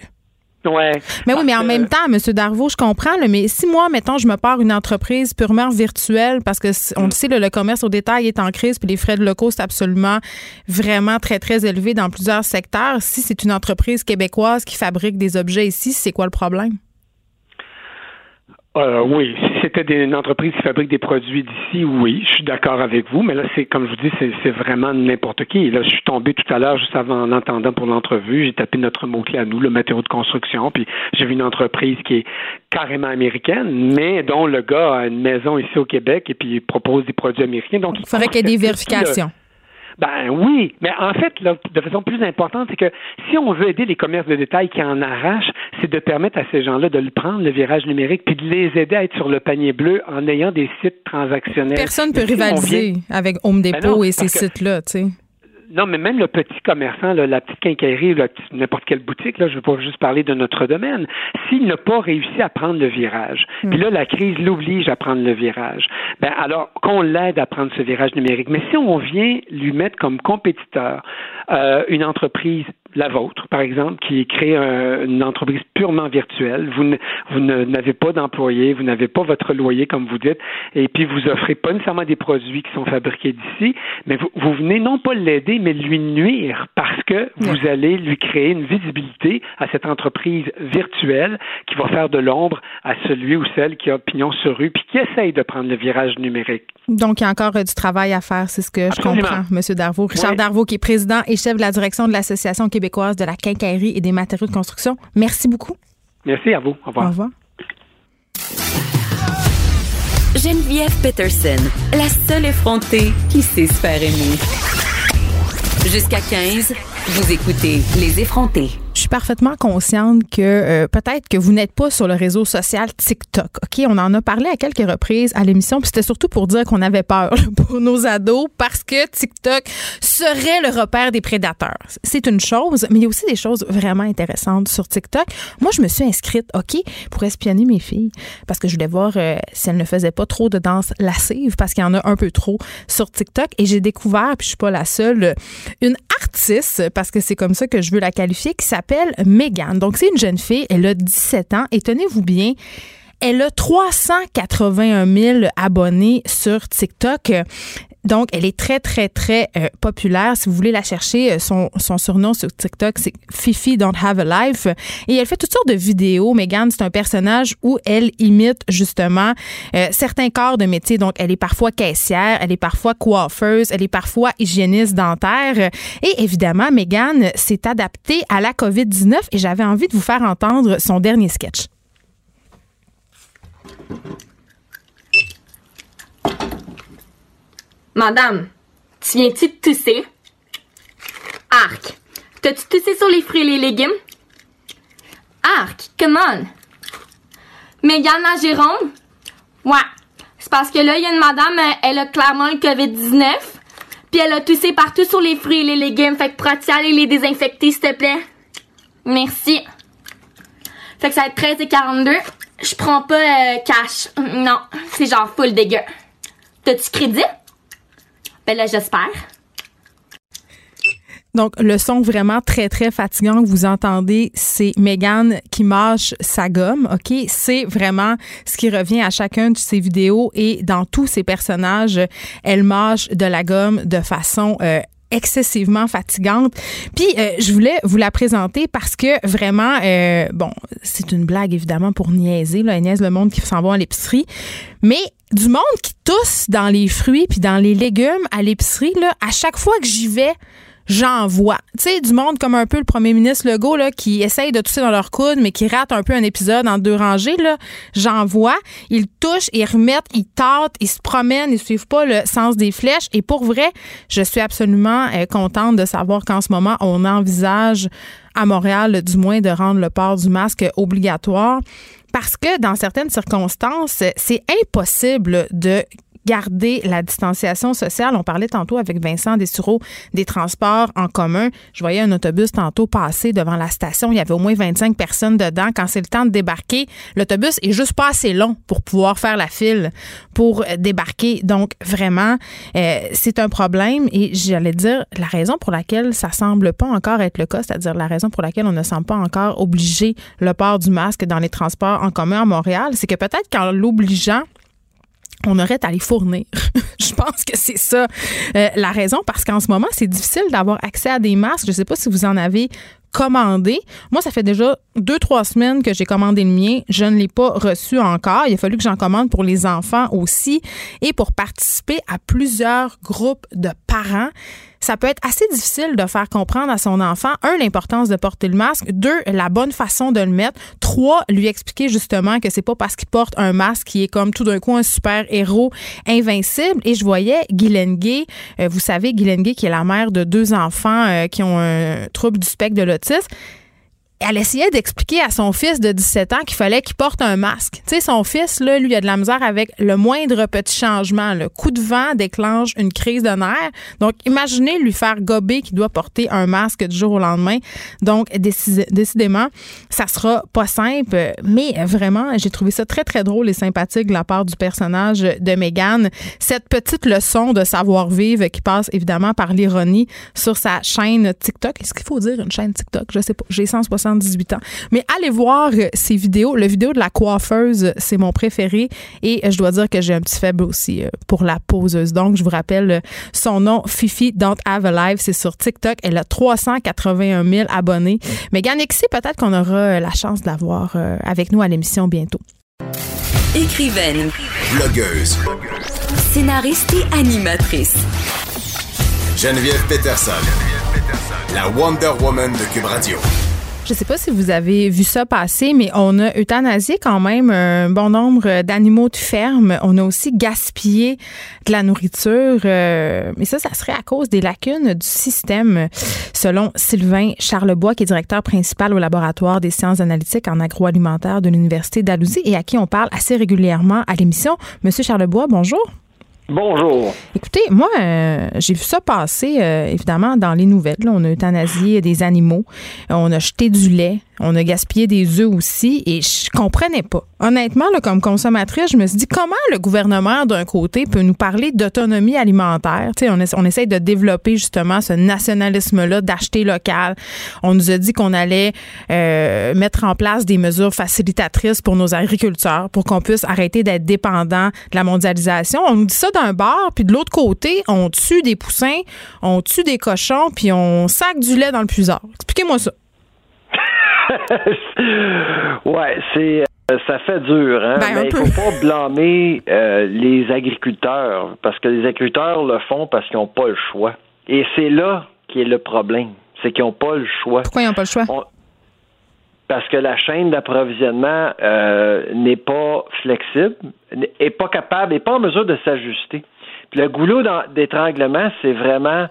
Ouais. Mais oui, mais en même temps, M. Darvaux, je comprends, mais si moi, mettons, je me pars une entreprise purement virtuelle, parce que on le sait, le, commerce au détail est en crise, puis les frais de locaux, c'est absolument vraiment très, très élevé dans plusieurs secteurs. Si c'est une entreprise québécoise qui fabrique des objets ici, c'est quoi le problème? Euh, oui, si c'était une entreprise qui fabrique des produits d'ici, oui, je suis d'accord avec vous, mais là, c'est comme je vous dis, c'est vraiment n'importe qui. là, je suis tombé tout à l'heure, juste avant en entendant pour l'entrevue, j'ai tapé notre mot-clé à nous, le matériau de construction, puis j'ai vu une entreprise qui est carrément américaine, mais dont le gars a une maison ici au Québec et puis il propose des produits américains. Donc, il faudrait qu'il y ait des vérifications. Ben oui, mais en fait, de façon plus importante, c'est que si on veut aider les commerces de détail qui en arrachent, c'est de permettre à ces gens-là de le prendre, le virage numérique, puis de les aider à être sur le panier bleu en ayant des sites transactionnels. Personne ne peut rivaliser avec Home ben Depot et ces sites-là, tu sais. Non, mais même le petit commerçant, la petite quincaillerie, n'importe quelle boutique, là, je ne veux pas juste parler de notre domaine, s'il n'a pas réussi à prendre le virage, hmm. puis là, la crise l'oblige à prendre le virage, ben alors qu'on l'aide à prendre ce virage numérique. Mais si on vient lui mettre comme compétiteur euh, une entreprise la vôtre, par exemple, qui crée une entreprise purement virtuelle. Vous, vous n'avez pas d'employés, vous n'avez pas votre loyer, comme vous dites, et puis vous offrez pas nécessairement des produits qui sont fabriqués d'ici, mais vous, vous venez non pas l'aider, mais lui nuire parce que vous allez lui créer une visibilité à cette entreprise virtuelle qui va faire de l'ombre à celui ou celle qui a pignon sur rue puis qui essaye de prendre le virage numérique. Donc, il y a encore euh, du travail à faire, c'est ce que je comprends, M. Darvaux. Richard Darvaux, qui est président et chef de la direction de l'Association québécoise de la quincaillerie et des matériaux de construction. Merci beaucoup. Merci à vous. Au revoir. Au revoir. Geneviève Peterson, la seule effrontée qui sait se faire aimer. Jusqu'à 15, vous écoutez Les effrontés. Parfaitement consciente que euh, peut-être que vous n'êtes pas sur le réseau social TikTok. OK, on en a parlé à quelques reprises à l'émission, puis c'était surtout pour dire qu'on avait peur pour nos ados parce que TikTok serait le repère des prédateurs. C'est une chose, mais il y a aussi des choses vraiment intéressantes sur TikTok. Moi, je me suis inscrite, OK, pour espionner mes filles parce que je voulais voir euh, si elles ne faisaient pas trop de danse lascive parce qu'il y en a un peu trop sur TikTok et j'ai découvert, puis je suis pas la seule, une artiste parce que c'est comme ça que je veux la qualifier qui s'appelle Megan. Donc, c'est une jeune fille, elle a 17 ans et tenez-vous bien, elle a 381 000 abonnés sur TikTok. Donc, elle est très, très, très euh, populaire. Si vous voulez la chercher, euh, son, surnom sur TikTok, c'est Fifi Don't Have a Life. Et elle fait toutes sortes de vidéos. Megan, c'est un personnage où elle imite justement euh, certains corps de métier. Donc, elle est parfois caissière, elle est parfois coiffeuse, elle est parfois hygiéniste dentaire. Et évidemment, Megan s'est adaptée à la COVID-19 et j'avais envie de vous faire entendre son dernier sketch. Madame, tu viens-tu de tousser? Arc, t'as-tu toussé sur les fruits et les légumes? Arc, come on! Mégane à Jérôme? Ouais, c'est parce que là, il y a une madame, euh, elle a clairement le COVID-19, puis elle a toussé partout sur les fruits et les légumes, fait que pourras-tu aller les désinfecter, s'il te plaît? Merci. Fait que ça va être 13 et 42. Je prends pas euh, cash. Non, c'est genre full dégueu. T'as-tu crédit? Ben là, j'espère. Donc, le son vraiment très, très fatigant que vous entendez, c'est Megan qui mâche sa gomme, OK? C'est vraiment ce qui revient à chacun de ses vidéos et dans tous ses personnages, elle mâche de la gomme de façon euh, excessivement fatigante. Puis euh, je voulais vous la présenter parce que vraiment, euh, bon, c'est une blague évidemment pour niaiser, là, niaise le monde qui s'en va à l'épicerie, mais du monde qui tousse dans les fruits puis dans les légumes à l'épicerie, là, à chaque fois que j'y vais, j'en vois. Tu sais, du monde comme un peu le premier ministre Legault, là, qui essaye de tousser dans leur coude, mais qui rate un peu un épisode en deux rangées, là, j'en vois. Ils touchent, ils remettent, ils tâtent, ils se promènent, ils suivent pas le sens des flèches. Et pour vrai, je suis absolument euh, contente de savoir qu'en ce moment, on envisage à Montréal, du moins, de rendre le port du masque obligatoire parce que dans certaines circonstances, c'est impossible de garder la distanciation sociale. On parlait tantôt avec Vincent Dessureau des transports en commun. Je voyais un autobus tantôt passer devant la station. Il y avait au moins 25 personnes dedans. Quand c'est le temps de débarquer, l'autobus est juste pas assez long pour pouvoir faire la file pour débarquer. Donc, vraiment, euh, c'est un problème. Et j'allais dire, la raison pour laquelle ça semble pas encore être le cas, c'est-à-dire la raison pour laquelle on ne semble pas encore obliger le port du masque dans les transports en commun à Montréal, c'est que peut-être qu'en l'obligeant, on aurait à les fournir. je pense que c'est ça euh, la raison parce qu'en ce moment, c'est difficile d'avoir accès à des masques. Je ne sais pas si vous en avez commandé. Moi, ça fait déjà deux, trois semaines que j'ai commandé le mien. Je ne l'ai pas reçu encore. Il a fallu que j'en commande pour les enfants aussi et pour participer à plusieurs groupes de parents ça peut être assez difficile de faire comprendre à son enfant, un, l'importance de porter le masque, deux, la bonne façon de le mettre, trois, lui expliquer justement que c'est pas parce qu'il porte un masque qui est comme tout d'un coup un super héros invincible. Et je voyais Guylaine Gay, euh, vous savez, Guylaine Gay qui est la mère de deux enfants euh, qui ont un trouble du spectre de l'autisme elle essayait d'expliquer à son fils de 17 ans qu'il fallait qu'il porte un masque. Tu sais, son fils, là, lui, a de la misère avec le moindre petit changement. Le coup de vent déclenche une crise de nerfs. Donc, imaginez lui faire gober qu'il doit porter un masque du jour au lendemain. Donc, décidément, ça sera pas simple. Mais vraiment, j'ai trouvé ça très, très drôle et sympathique de la part du personnage de Megan. Cette petite leçon de savoir-vivre qui passe évidemment par l'ironie sur sa chaîne TikTok. Est-ce qu'il faut dire une chaîne TikTok? Je sais pas. J'ai 160 18 ans. Mais allez voir euh, ces vidéos. Le vidéo de la coiffeuse, c'est mon préféré. Et euh, je dois dire que j'ai un petit faible aussi euh, pour la poseuse. Donc, je vous rappelle son nom, Fifi Don't Have a Life. C'est sur TikTok. Elle a 381 000 abonnés. Mais Ganexi, peut-être qu'on aura la chance de l'avoir avec nous à l'émission bientôt. Écrivaine. Blogueuse. Scénariste et animatrice. Geneviève Peterson. La Wonder Woman de Cube Radio. Je ne sais pas si vous avez vu ça passer, mais on a euthanasié quand même un bon nombre d'animaux de ferme. On a aussi gaspillé de la nourriture. Euh, mais ça, ça serait à cause des lacunes du système, selon Sylvain Charlebois, qui est directeur principal au laboratoire des sciences analytiques en agroalimentaire de l'Université d'Alousie et à qui on parle assez régulièrement à l'émission. Monsieur Charlebois, bonjour. Bonjour. Écoutez, moi, euh, j'ai vu ça passer, euh, évidemment, dans les nouvelles. On a euthanasié des animaux, on a jeté du lait, On a gaspillé des œufs aussi et je comprenais pas. Honnêtement, là, comme consommatrice, je me suis dit comment le gouvernement, d'un côté, peut nous parler d'autonomie alimentaire? On, on essaye de développer justement ce nationalisme-là d'acheter local. On nous a dit qu'on allait euh, mettre en place des mesures facilitatrices pour nos agriculteurs, pour qu'on puisse arrêter d'être dépendant de la mondialisation. On nous dit ça d'un bord, puis de l'autre côté, on tue des poussins, on tue des cochons, puis on sac du lait dans le puisard. Expliquez-moi ça. ouais, c'est euh, ça fait dur, hein? Ben, mais il faut pas blâmer euh, les agriculteurs parce que les agriculteurs le font parce qu'ils n'ont pas le choix. Et c'est là qui est le problème, c'est qu'ils n'ont pas le choix. Pourquoi ils n'ont pas le choix? parce que la chaîne d'approvisionnement euh, n'est pas flexible, n'est pas capable, n'est pas en mesure de s'ajuster. le goulot d'étranglement, c'est vraiment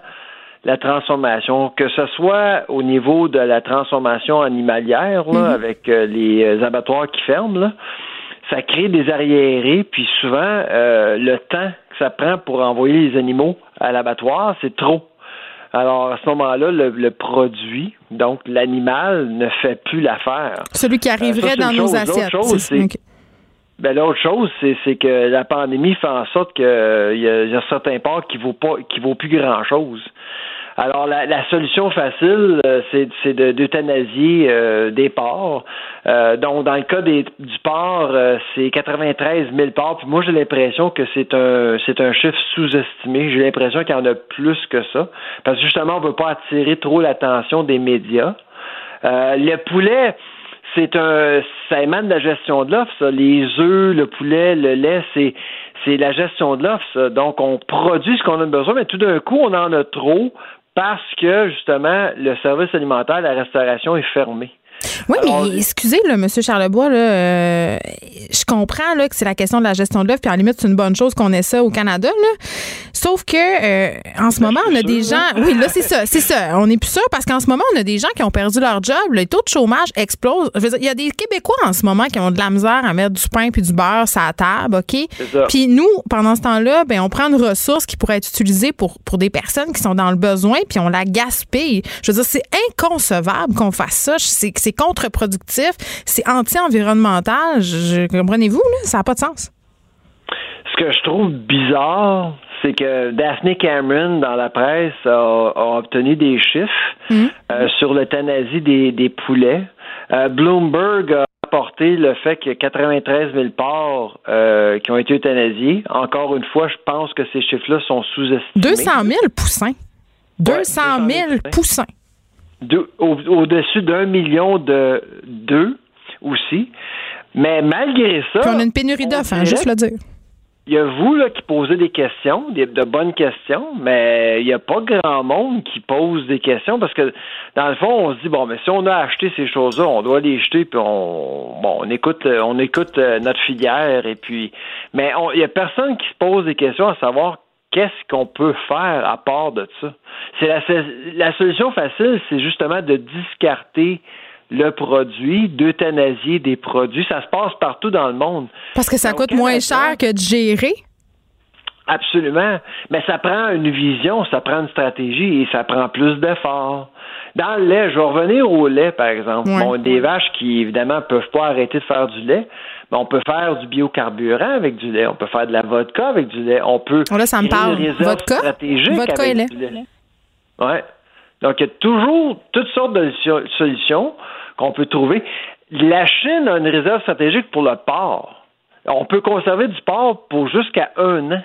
la transformation, que ce soit au niveau de la transformation animalière, là, mm-hmm. avec euh, les euh, abattoirs qui ferment, là, ça crée des arriérés, puis souvent, euh, le temps que ça prend pour envoyer les animaux à l'abattoir, c'est trop. Alors, à ce moment-là, le, produit, donc l'animal, ne fait plus l'affaire. Celui qui arriverait dans nos assiettes. Ben, l'autre chose, c'est que la pandémie fait en sorte qu'il y, y, a certains ports qui vaut pas qui vaut plus grand chose. Alors, la, solution facile, euh, c'est d'euthanasier euh, des porcs. Euh, donc, dans le cas des, du porc, c'est 93 000 porcs. Puis moi, j'ai l'impression que c'est un un chiffre sous-estimé. J'ai l'impression qu'il y en a plus que ça. Parce que justement, on ne veut pas attirer trop l'attention des médias. le poulet, c'est un ça émane de la gestion de l'offre. Les œufs, le poulet, le lait, c'est c'est la gestion de l'offre. Donc, on produit ce qu'on a besoin, mais tout d'un coup, on en a trop parce que justement le service alimentaire, la restauration est fermé. Oui, mais excusez, là, M. Charlebois, là, euh, je comprends là, que c'est la question de la gestion de l'œuvre, puis en limite, c'est une bonne chose qu'on ait ça au Canada. Là. Sauf que euh, en ce ben, moment, on a des gens. Oui, là, c'est ça, c'est ça. On n'est plus sûr parce qu'en ce moment, on a des gens qui ont perdu leur job. Le taux de chômage explose. il y a des Québécois en ce moment qui ont de la misère à mettre du pain puis du beurre sur la table, OK? Puis nous, pendant ce temps-là, ben, on prend une ressource qui pourrait être utilisée pour, pour des personnes qui sont dans le besoin, puis on la gaspille. Je veux dire, c'est inconcevable qu'on fasse ça. C'est c'est contre-productif, c'est anti-environnemental. Comprenez-vous, ça n'a pas de sens. Ce que je trouve bizarre, c'est que Daphne Cameron, dans la presse, a, obtenu des chiffres hmm. euh, sur l'euthanasie des, des poulets. Euh, Bloomberg a apporté le fait qu'il y a 93 000 porcs euh, qui ont été euthanasiés. Encore une fois, je pense que ces chiffres-là sont sous-estimés. 200 000 poussins. 200 000 poussins au-dessus d'un million de d'œufs aussi. Mais malgré ça. on a une pénurie d'œufs, hein, juste le dire. Il y a vous là, qui posez des questions, de bonnes questions, mais il n'y a pas grand monde qui pose des questions parce que dans le fond, on se dit bon, mais si on a acheté ces choses-là, on doit les jeter puis on bon, on écoute on écoute euh, notre filière et puis mais il n'y a personne qui se pose des questions à savoir qu'est-ce qu'on peut faire à part de ça? C'est la, solution facile, c'est justement de discarter le produit, d'euthanasier des produits. Ça se passe partout dans le monde. Parce que ça coûte moins cher que de gérer? Absolument. Mais ça prend une vision, ça prend une stratégie et ça prend plus d'efforts. Dans le lait, je vais revenir au lait, par exemple. Bon, des vaches qui, évidemment, peuvent pas arrêter de faire du lait, on peut faire du biocarburant avec du lait. On peut faire de la vodka avec du lait. On peut. Oh, là, ça me parle. Vodka? Vodka et lait. Ouais. Donc, il y a toujours toutes sortes de solutions qu'on peut trouver. La Chine a une réserve stratégique pour le porc. On peut conserver du porc pour jusqu'à un an.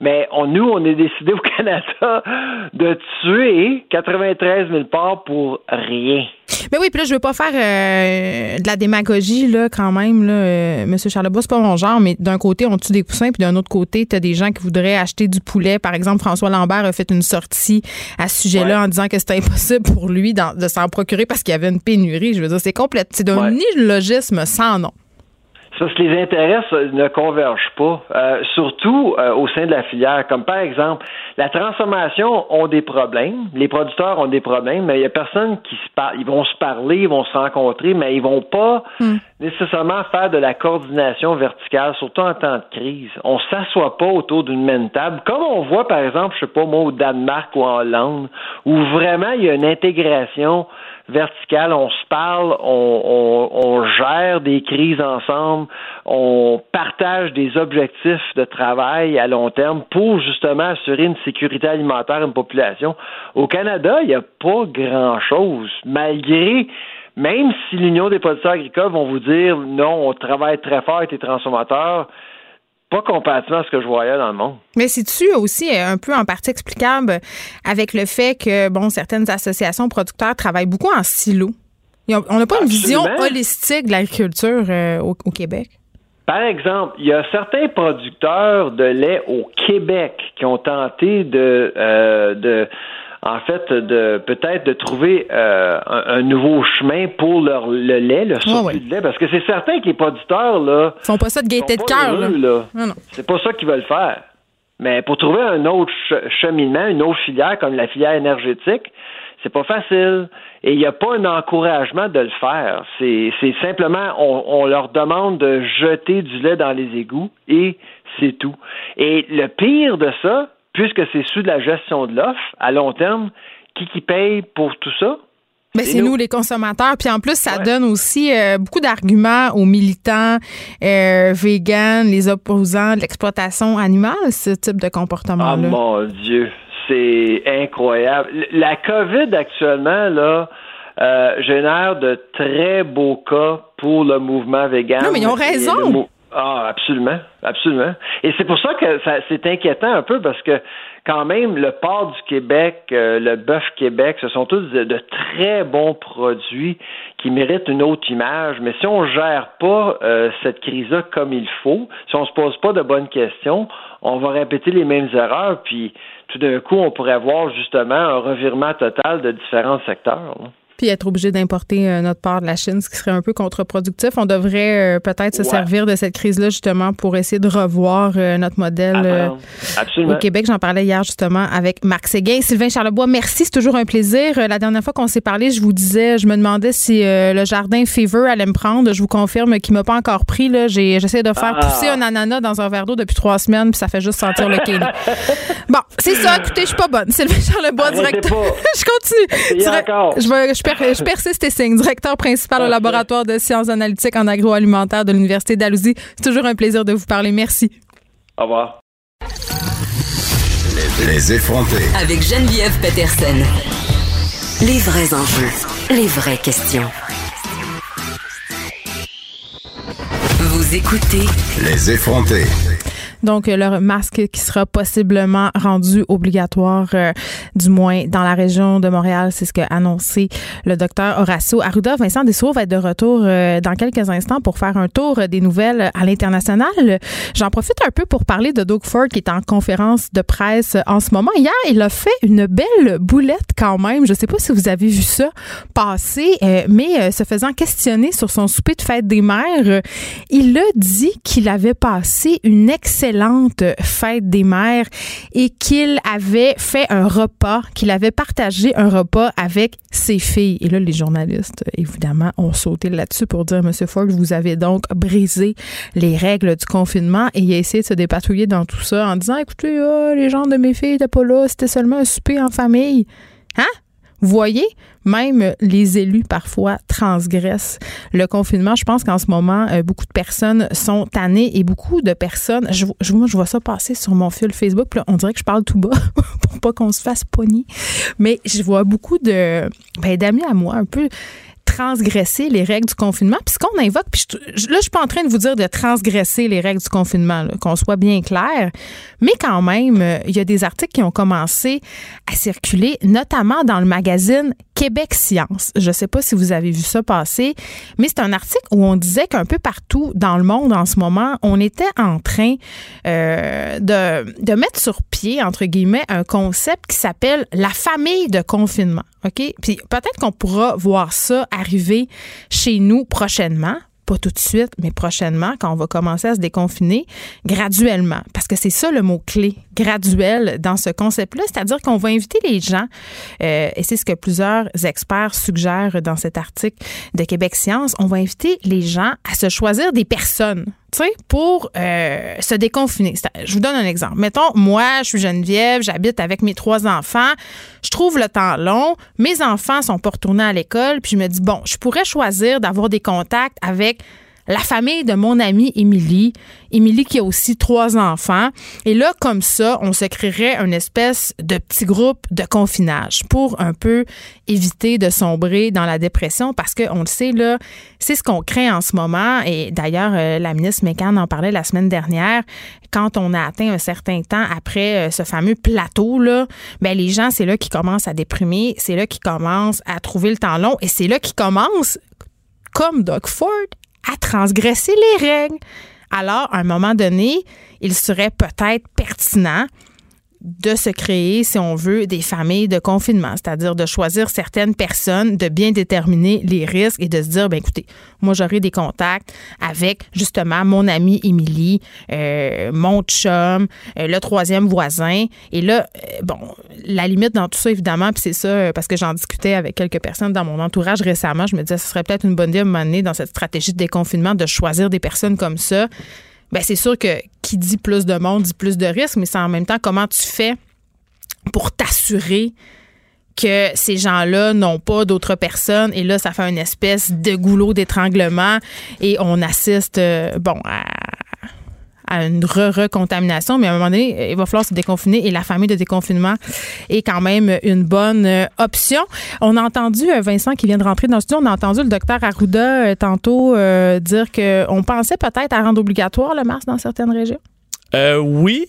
Mais on, nous, on est décidé au Canada de tuer 93 000 porcs pour rien. Mais oui, puis là, je veux pas faire euh, de la démagogie, là, quand même, là, euh, M. Charlebois, c'est pas mon genre, mais d'un côté, on tue des poussins, puis d'un autre côté, tu as des gens qui voudraient acheter du poulet. Par exemple, François Lambert a fait une sortie à ce sujet-là en disant que c'était impossible pour lui de s'en procurer parce qu'il y avait une pénurie. Je veux dire, c'est complète. C'est d'un ouais. sans nom. Ça, que les intérêts ne convergent pas, euh, surtout euh, au sein de la filière. Comme par exemple, la transformation ont des problèmes, les producteurs ont des problèmes, mais il y a personne qui se parle. Ils vont se parler, ils vont se rencontrer, mais ils vont pas hmm. Nécessairement faire de la coordination verticale, surtout en temps de crise. On s'assoit pas autour d'une même table, comme on voit par exemple, je sais pas moi, au Danemark ou en Hollande, où vraiment il y a une intégration verticale, on se parle, on, on, on gère des crises ensemble, on partage des objectifs de travail à long terme pour justement assurer une sécurité alimentaire à une population. Au Canada, il n'y a pas grand-chose, malgré même si l'Union des producteurs agricoles vont vous dire non, on travaille très fort avec les transformateurs, pas comparativement à ce que je voyais dans le monde. Mais c'est-tu aussi euh, un peu en partie explicable avec le fait que, bon, certaines associations producteurs travaillent beaucoup en silo? On n'a pas une vision holistique de l'agriculture euh, au, Québec? Par exemple, il y a certains producteurs de lait au Québec qui ont tenté de, euh, de en fait, de peut-être de trouver euh, un, nouveau chemin pour leur, le lait, le surplus de lait, parce que c'est certain que les producteurs, là... Ils font pas ça de gaieté de cœur, là. C'est pas ça qu'ils veulent faire. Mais pour trouver un autre cheminement, une autre filière, comme la filière énergétique, c'est pas facile. Et il n'y a pas un encouragement de le faire. C'est simplement, on, on leur demande de jeter du lait dans les égouts et c'est tout. Et le pire de ça, puisque c'est sous de la gestion de l'offre, à long terme, qui qui paye pour tout ça? Mais c'est nous. les consommateurs. Puis en plus, ça donne aussi euh, beaucoup d'arguments aux militants euh, véganes, les opposants de l'exploitation animale, ce type de comportement-là. Oh mon Dieu, c'est incroyable. La COVID actuellement, là, euh, génère de très beaux cas pour le mouvement végan. Non, mais ils ont raison. Ah, absolument, absolument. Et c'est pour ça que ça, c'est inquiétant un peu parce que quand même, le port du Québec, euh, le bœuf Québec, ce sont tous de, très bons produits qui méritent une autre image. Mais si on gère pas euh, cette crise-là comme il faut, si on se pose pas de bonnes questions, on va répéter les mêmes erreurs, puis tout d'un coup, on pourrait avoir justement un revirement total de différents secteurs puis être obligé d'importer euh, notre part de la Chine, ce qui serait un peu contre-productif. On devrait euh, peut-être se servir de cette crise-là justement pour essayer de revoir euh, notre modèle au Québec. J'en parlais hier justement avec Marc Séguin. Sylvain Charlebois, merci, c'est toujours un plaisir. La dernière fois qu'on s'est parlé, je vous disais, je me demandais si le jardin Fever allait me prendre. Je vous confirme qu'il m'a pas encore pris. Là. j'essaie de faire ah. pousser un ananas dans un verre d'eau depuis trois semaines, puis ça fait juste sentir le kéli. bon, c'est ça. Écoutez, je suis pas bonne. Sylvain Charlebois, directeur. je continue. Je, vais, je persiste et signe, directeur principal au laboratoire de sciences analytiques en agroalimentaire de l'Université d'Alousie. C'est toujours un plaisir de vous parler. Merci. Au revoir. Les effrontés. Avec Geneviève Peterson. Les vrais enjeux, les vraies questions. Vous écoutez. Les effrontés. Donc, leur masque qui sera possiblement rendu obligatoire, euh, du moins dans la région de Montréal. C'est ce qu'a annoncé le docteur Horacio Arruda. Vincent Dessour va être de retour euh, dans quelques instants pour faire un tour des nouvelles à l'international. J'en profite un peu pour parler de Doug Ford qui est en conférence de presse en ce moment. Hier, il a fait une belle boulette quand même. Je ne sais pas si vous avez vu ça passer, euh, mais se faisant questionner sur son souper de fête des mères, il a dit qu'il avait passé une excellente fête des mères et qu'il avait fait un repas, qu'il avait partagé un repas avec ses filles. Et là, les journalistes, évidemment, ont sauté là-dessus pour dire, Monsieur Ford, vous avez donc brisé les règles du confinement et il a essayé de se dépatouiller dans tout ça en disant, écoutez, oh, les gens de mes filles n'étaient pas là, c'était seulement un souper en famille. Hein? Vous voyez, même les élus parfois transgressent le confinement. Je pense qu'en ce moment, euh, beaucoup de personnes sont tannées et beaucoup de personnes, je, moi, je vois ça passer sur mon fil Facebook. On dirait que je parle tout bas pour pas qu'on se fasse pogner. Mais je vois beaucoup de ben, d'amis à moi un peu transgresser les règles du confinement. Puis ce qu'on invoque, puis là, je suis pas en train de vous dire de transgresser les règles du confinement, qu'on soit bien clair, mais quand même, euh, il y a des articles qui ont commencé à circuler, notamment dans le magazine Québec Science. Je sais pas si vous avez vu ça passer, mais c'est un article où on disait qu'un peu partout dans le monde en ce moment, on était en train euh, de, de mettre sur pied, entre guillemets, un concept qui s'appelle la famille de confinement. OK? Puis peut-être qu'on pourra voir ça arriver chez nous prochainement pas tout de suite, mais prochainement, quand on va commencer à se déconfiner, graduellement. Parce que c'est ça le mot-clé, graduel, dans ce concept-là. C'est-à-dire qu'on va inviter les gens, euh, et c'est ce que plusieurs experts suggèrent dans cet article de Québec Science, on va inviter les gens à se choisir des personnes pour euh, se déconfiner. Je vous donne un exemple. Mettons, moi, je suis Geneviève, j'habite avec mes trois enfants, je trouve le temps long, mes enfants sont pas retournés à l'école, puis je me dis, bon, je pourrais choisir d'avoir des contacts avec la famille de mon amie Émilie. Émilie qui a aussi trois enfants. Et là, comme ça, on se créerait une espèce de petit groupe de confinage pour un peu éviter de sombrer dans la dépression parce qu'on le sait, là, c'est ce qu'on craint en ce moment. Et d'ailleurs, euh, la ministre Mécan en parlait la semaine dernière. Quand on a atteint un certain temps après euh, ce fameux plateau, là, ben, les gens, c'est là qu'ils commencent à déprimer, c'est là qu'ils commencent à trouver le temps long et c'est là qu'ils commencent comme Doug Ford, à transgresser les règles. Alors, à un moment donné, il serait peut-être pertinent de se créer, si on veut, des familles de confinement, c'est-à-dire de choisir certaines personnes, de bien déterminer les risques et de se dire, ben écoutez, moi j'aurai des contacts avec justement mon amie Émilie, euh, mon chum, euh, le troisième voisin. Et là, euh, bon, la limite dans tout ça, évidemment, puis c'est ça, parce que j'en discutais avec quelques personnes dans mon entourage récemment, je me disais, ce serait peut-être une bonne idée à un dans cette stratégie de déconfinement de choisir des personnes comme ça ben c'est sûr que qui dit plus de monde dit plus de risques, mais c'est en même temps comment tu fais pour t'assurer que ces gens-là n'ont pas d'autres personnes. Et là, ça fait une espèce de goulot d'étranglement et on assiste, euh, bon, à à une re-recontamination, mais à un moment donné, il va falloir se déconfiner et la famille de déconfinement est quand même une bonne euh, option. On a entendu euh, Vincent qui vient de rentrer dans le studio, on a entendu le docteur Arruda euh, tantôt dire qu'on pensait peut-être à rendre obligatoire le masque dans certaines régions. oui,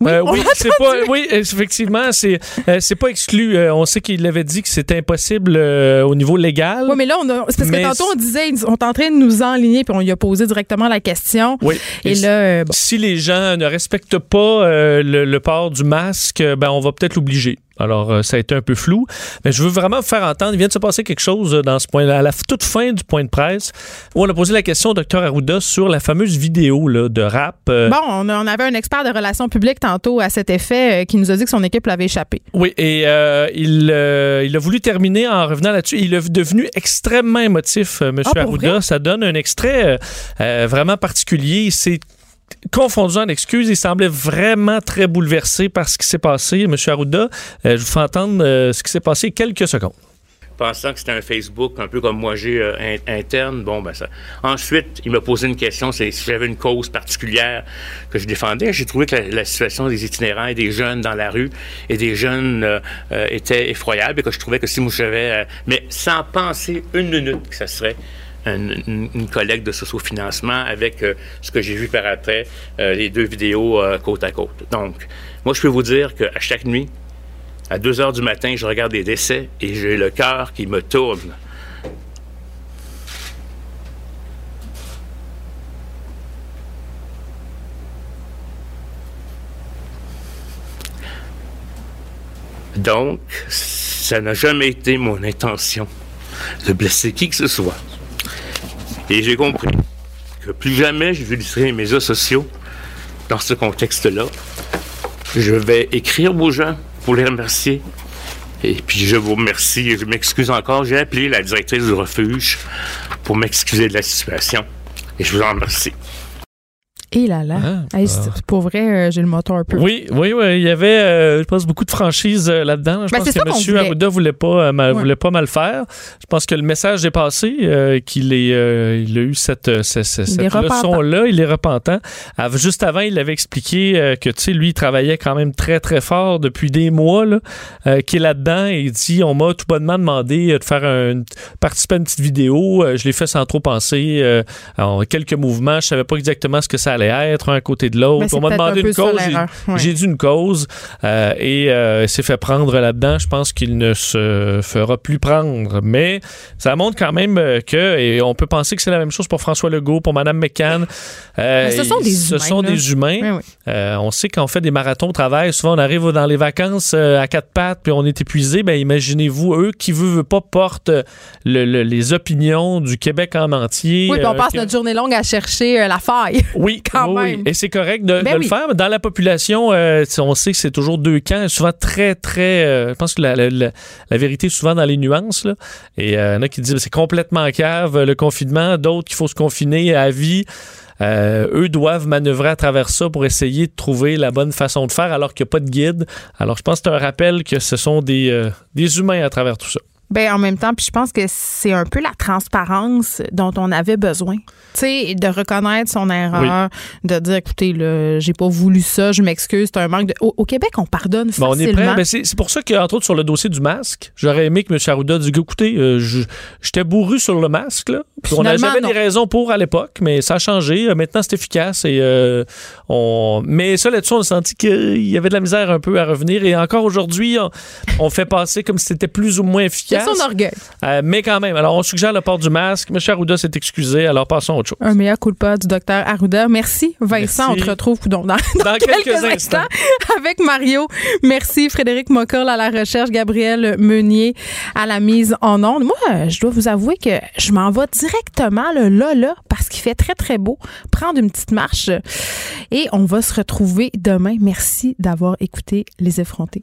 oui, euh, oui c'est pas. Oui, effectivement, c'est euh, c'est pas exclu. Euh, on sait qu'il avait dit que c'était impossible au niveau légal. Oui, mais là, on a, c'est parce que tantôt on disait, on est en train de nous enligner, puis on lui a posé directement la question. Oui. Et, là, si les gens ne respectent pas le, le, port du masque, ben on va peut-être l'obliger. Alors, euh, ça a été un peu flou. Mais je veux vraiment vous faire entendre. Il vient de se passer quelque chose dans ce point à la toute fin du point de presse, où on a posé la question au docteur Arruda sur la fameuse vidéo là, de rap. Euh. Bon, on, avait un expert de relations publiques tantôt à cet effet euh, qui nous a dit que son équipe l'avait échappé. Oui, et il, il a voulu terminer en revenant là-dessus. Il est devenu extrêmement émotif, M. Ah, Arruda. Ça donne un extrait vraiment particulier. C'est confondu en excuses. Il semblait vraiment très bouleversé par ce qui s'est passé. Monsieur Arruda, euh, je vous fais entendre euh, ce qui s'est passé quelques secondes pensant que c'était un Facebook un peu comme moi j'ai euh, interne. Bon, ben ça. Ensuite, il m'a posé une question, c'est si j'avais une cause particulière que je défendais. J'ai trouvé que la, situation des itinérants et des jeunes dans la rue et des jeunes était effroyable et que je trouvais que si moi j'avais, mais sans penser une minute que ça serait une, collègue de socio-financement avec euh, ce que j'ai vu par après, euh, les deux vidéos euh, côte à côte. Donc, moi, je peux vous dire qu'à chaque nuit, à 2 heures du matin, je regarde les décès et j'ai le cœur qui me tourne. Donc, ça n'a jamais été mon intention de blesser qui que ce soit. Et j'ai compris que plus jamais je utiliserai mes médias sociaux dans ce contexte-là. Je vais écrire aux gens pour les remercier. Et puis je vous remercie je m'excuse encore. J'ai appelé la directrice du refuge pour m'excuser de la situation. Et je vous en remercie. Et là là. Ah, ah. pour vrai, euh, j'ai le moteur un peu. Oui, oui, oui. Il y avait, euh, je pense, beaucoup de franchises euh, là-dedans. Je ben, pense que M. Arruda voulait pas, voulait pas mal faire. Je pense que le message est passé, qu'il est, il a eu cette, cette, leçon-là. Il est repentant. Juste avant, il avait expliqué que, tu sais, lui, il travaillait quand même très, très fort depuis des mois, là, qui est là-dedans. Et il dit, on m'a tout bonnement demandé de faire un, participer à une petite vidéo. je l'ai fait sans trop penser. en quelques mouvements. Je savais pas exactement ce que ça allait allait être, un à côté de l'autre. On m'a demandé une cause. J'ai dit une cause euh, et euh, s'est fait prendre là-dedans. Je pense qu'il ne se fera plus prendre. Mais ça montre quand même euh, que, et on peut penser que c'est la même chose pour François Legault, pour Mme McCann. Euh, ce sont des ce humains. sont des humains. on sait qu'on fait des marathons de travail. Souvent, on arrive dans les vacances à quatre pattes puis on est épuisé. Ben, imaginez-vous, eux qui veut, veut pas portent le, les opinions du Québec en entier. Oui, puis on passe notre journée longue à chercher la faille. Oui, quand oui, même. Et c'est correct de, Ben de oui. le faire. Dans la population, euh, on sait que c'est toujours deux camps, souvent très, très. euh, je pense que la, la- la- la vérité est souvent dans les nuances. Là. Et il y en a qui disent que c'est complètement cave, euh, le confinement. D'autres qu'il faut se confiner à vie. Euh, eux doivent manœuvrer à travers ça pour essayer de trouver la bonne façon de faire alors qu'il n'y a pas de guide. Alors, je pense que c'est un rappel que ce sont des, euh, des humains à travers tout ça. Ben en même temps, puis je pense que c'est un peu la transparence dont on avait besoin. Tu sais, de reconnaître son erreur, de dire écoutez, là, j'ai pas voulu ça, je m'excuse, c'est un manque de. Au, au Québec, on pardonne Bon, on facilement. est prêt. Ben, c'est c'est pour ça qu'entre autres, sur le dossier du masque, j'aurais aimé que M. Arruda dise écoutez, euh, je- j'étais bourru sur le masque. Là. Puis on j'avais des raisons pour à l'époque, mais ça a changé. Euh, Maintenant, c'est efficace. Et, euh, on... Mais ça, là-dessus, on a senti qu'il y avait de la misère un peu à revenir. Et encore aujourd'hui, on, on fait passer comme si c'était plus ou moins C'est efficace. son orgueil. Euh, mais quand même, alors on suggère le port du masque. M. Arruda s'est excusé, alors passons à autre chose. Un meilleur coup de pas du docteur Arruda. Merci, Vincent. Merci. On te retrouve dans, dans, Dans quelques instants. avec Mario. Merci, Frédéric Mocoll à la recherche, Gabriel Meunier à la mise en onde. Moi, je dois vous avouer que je m'en vais directement là, là, là, parce qu'il fait très, très beau. Prendre une petite marche et on va se retrouver demain. Merci d'avoir écouté Les Effrontés.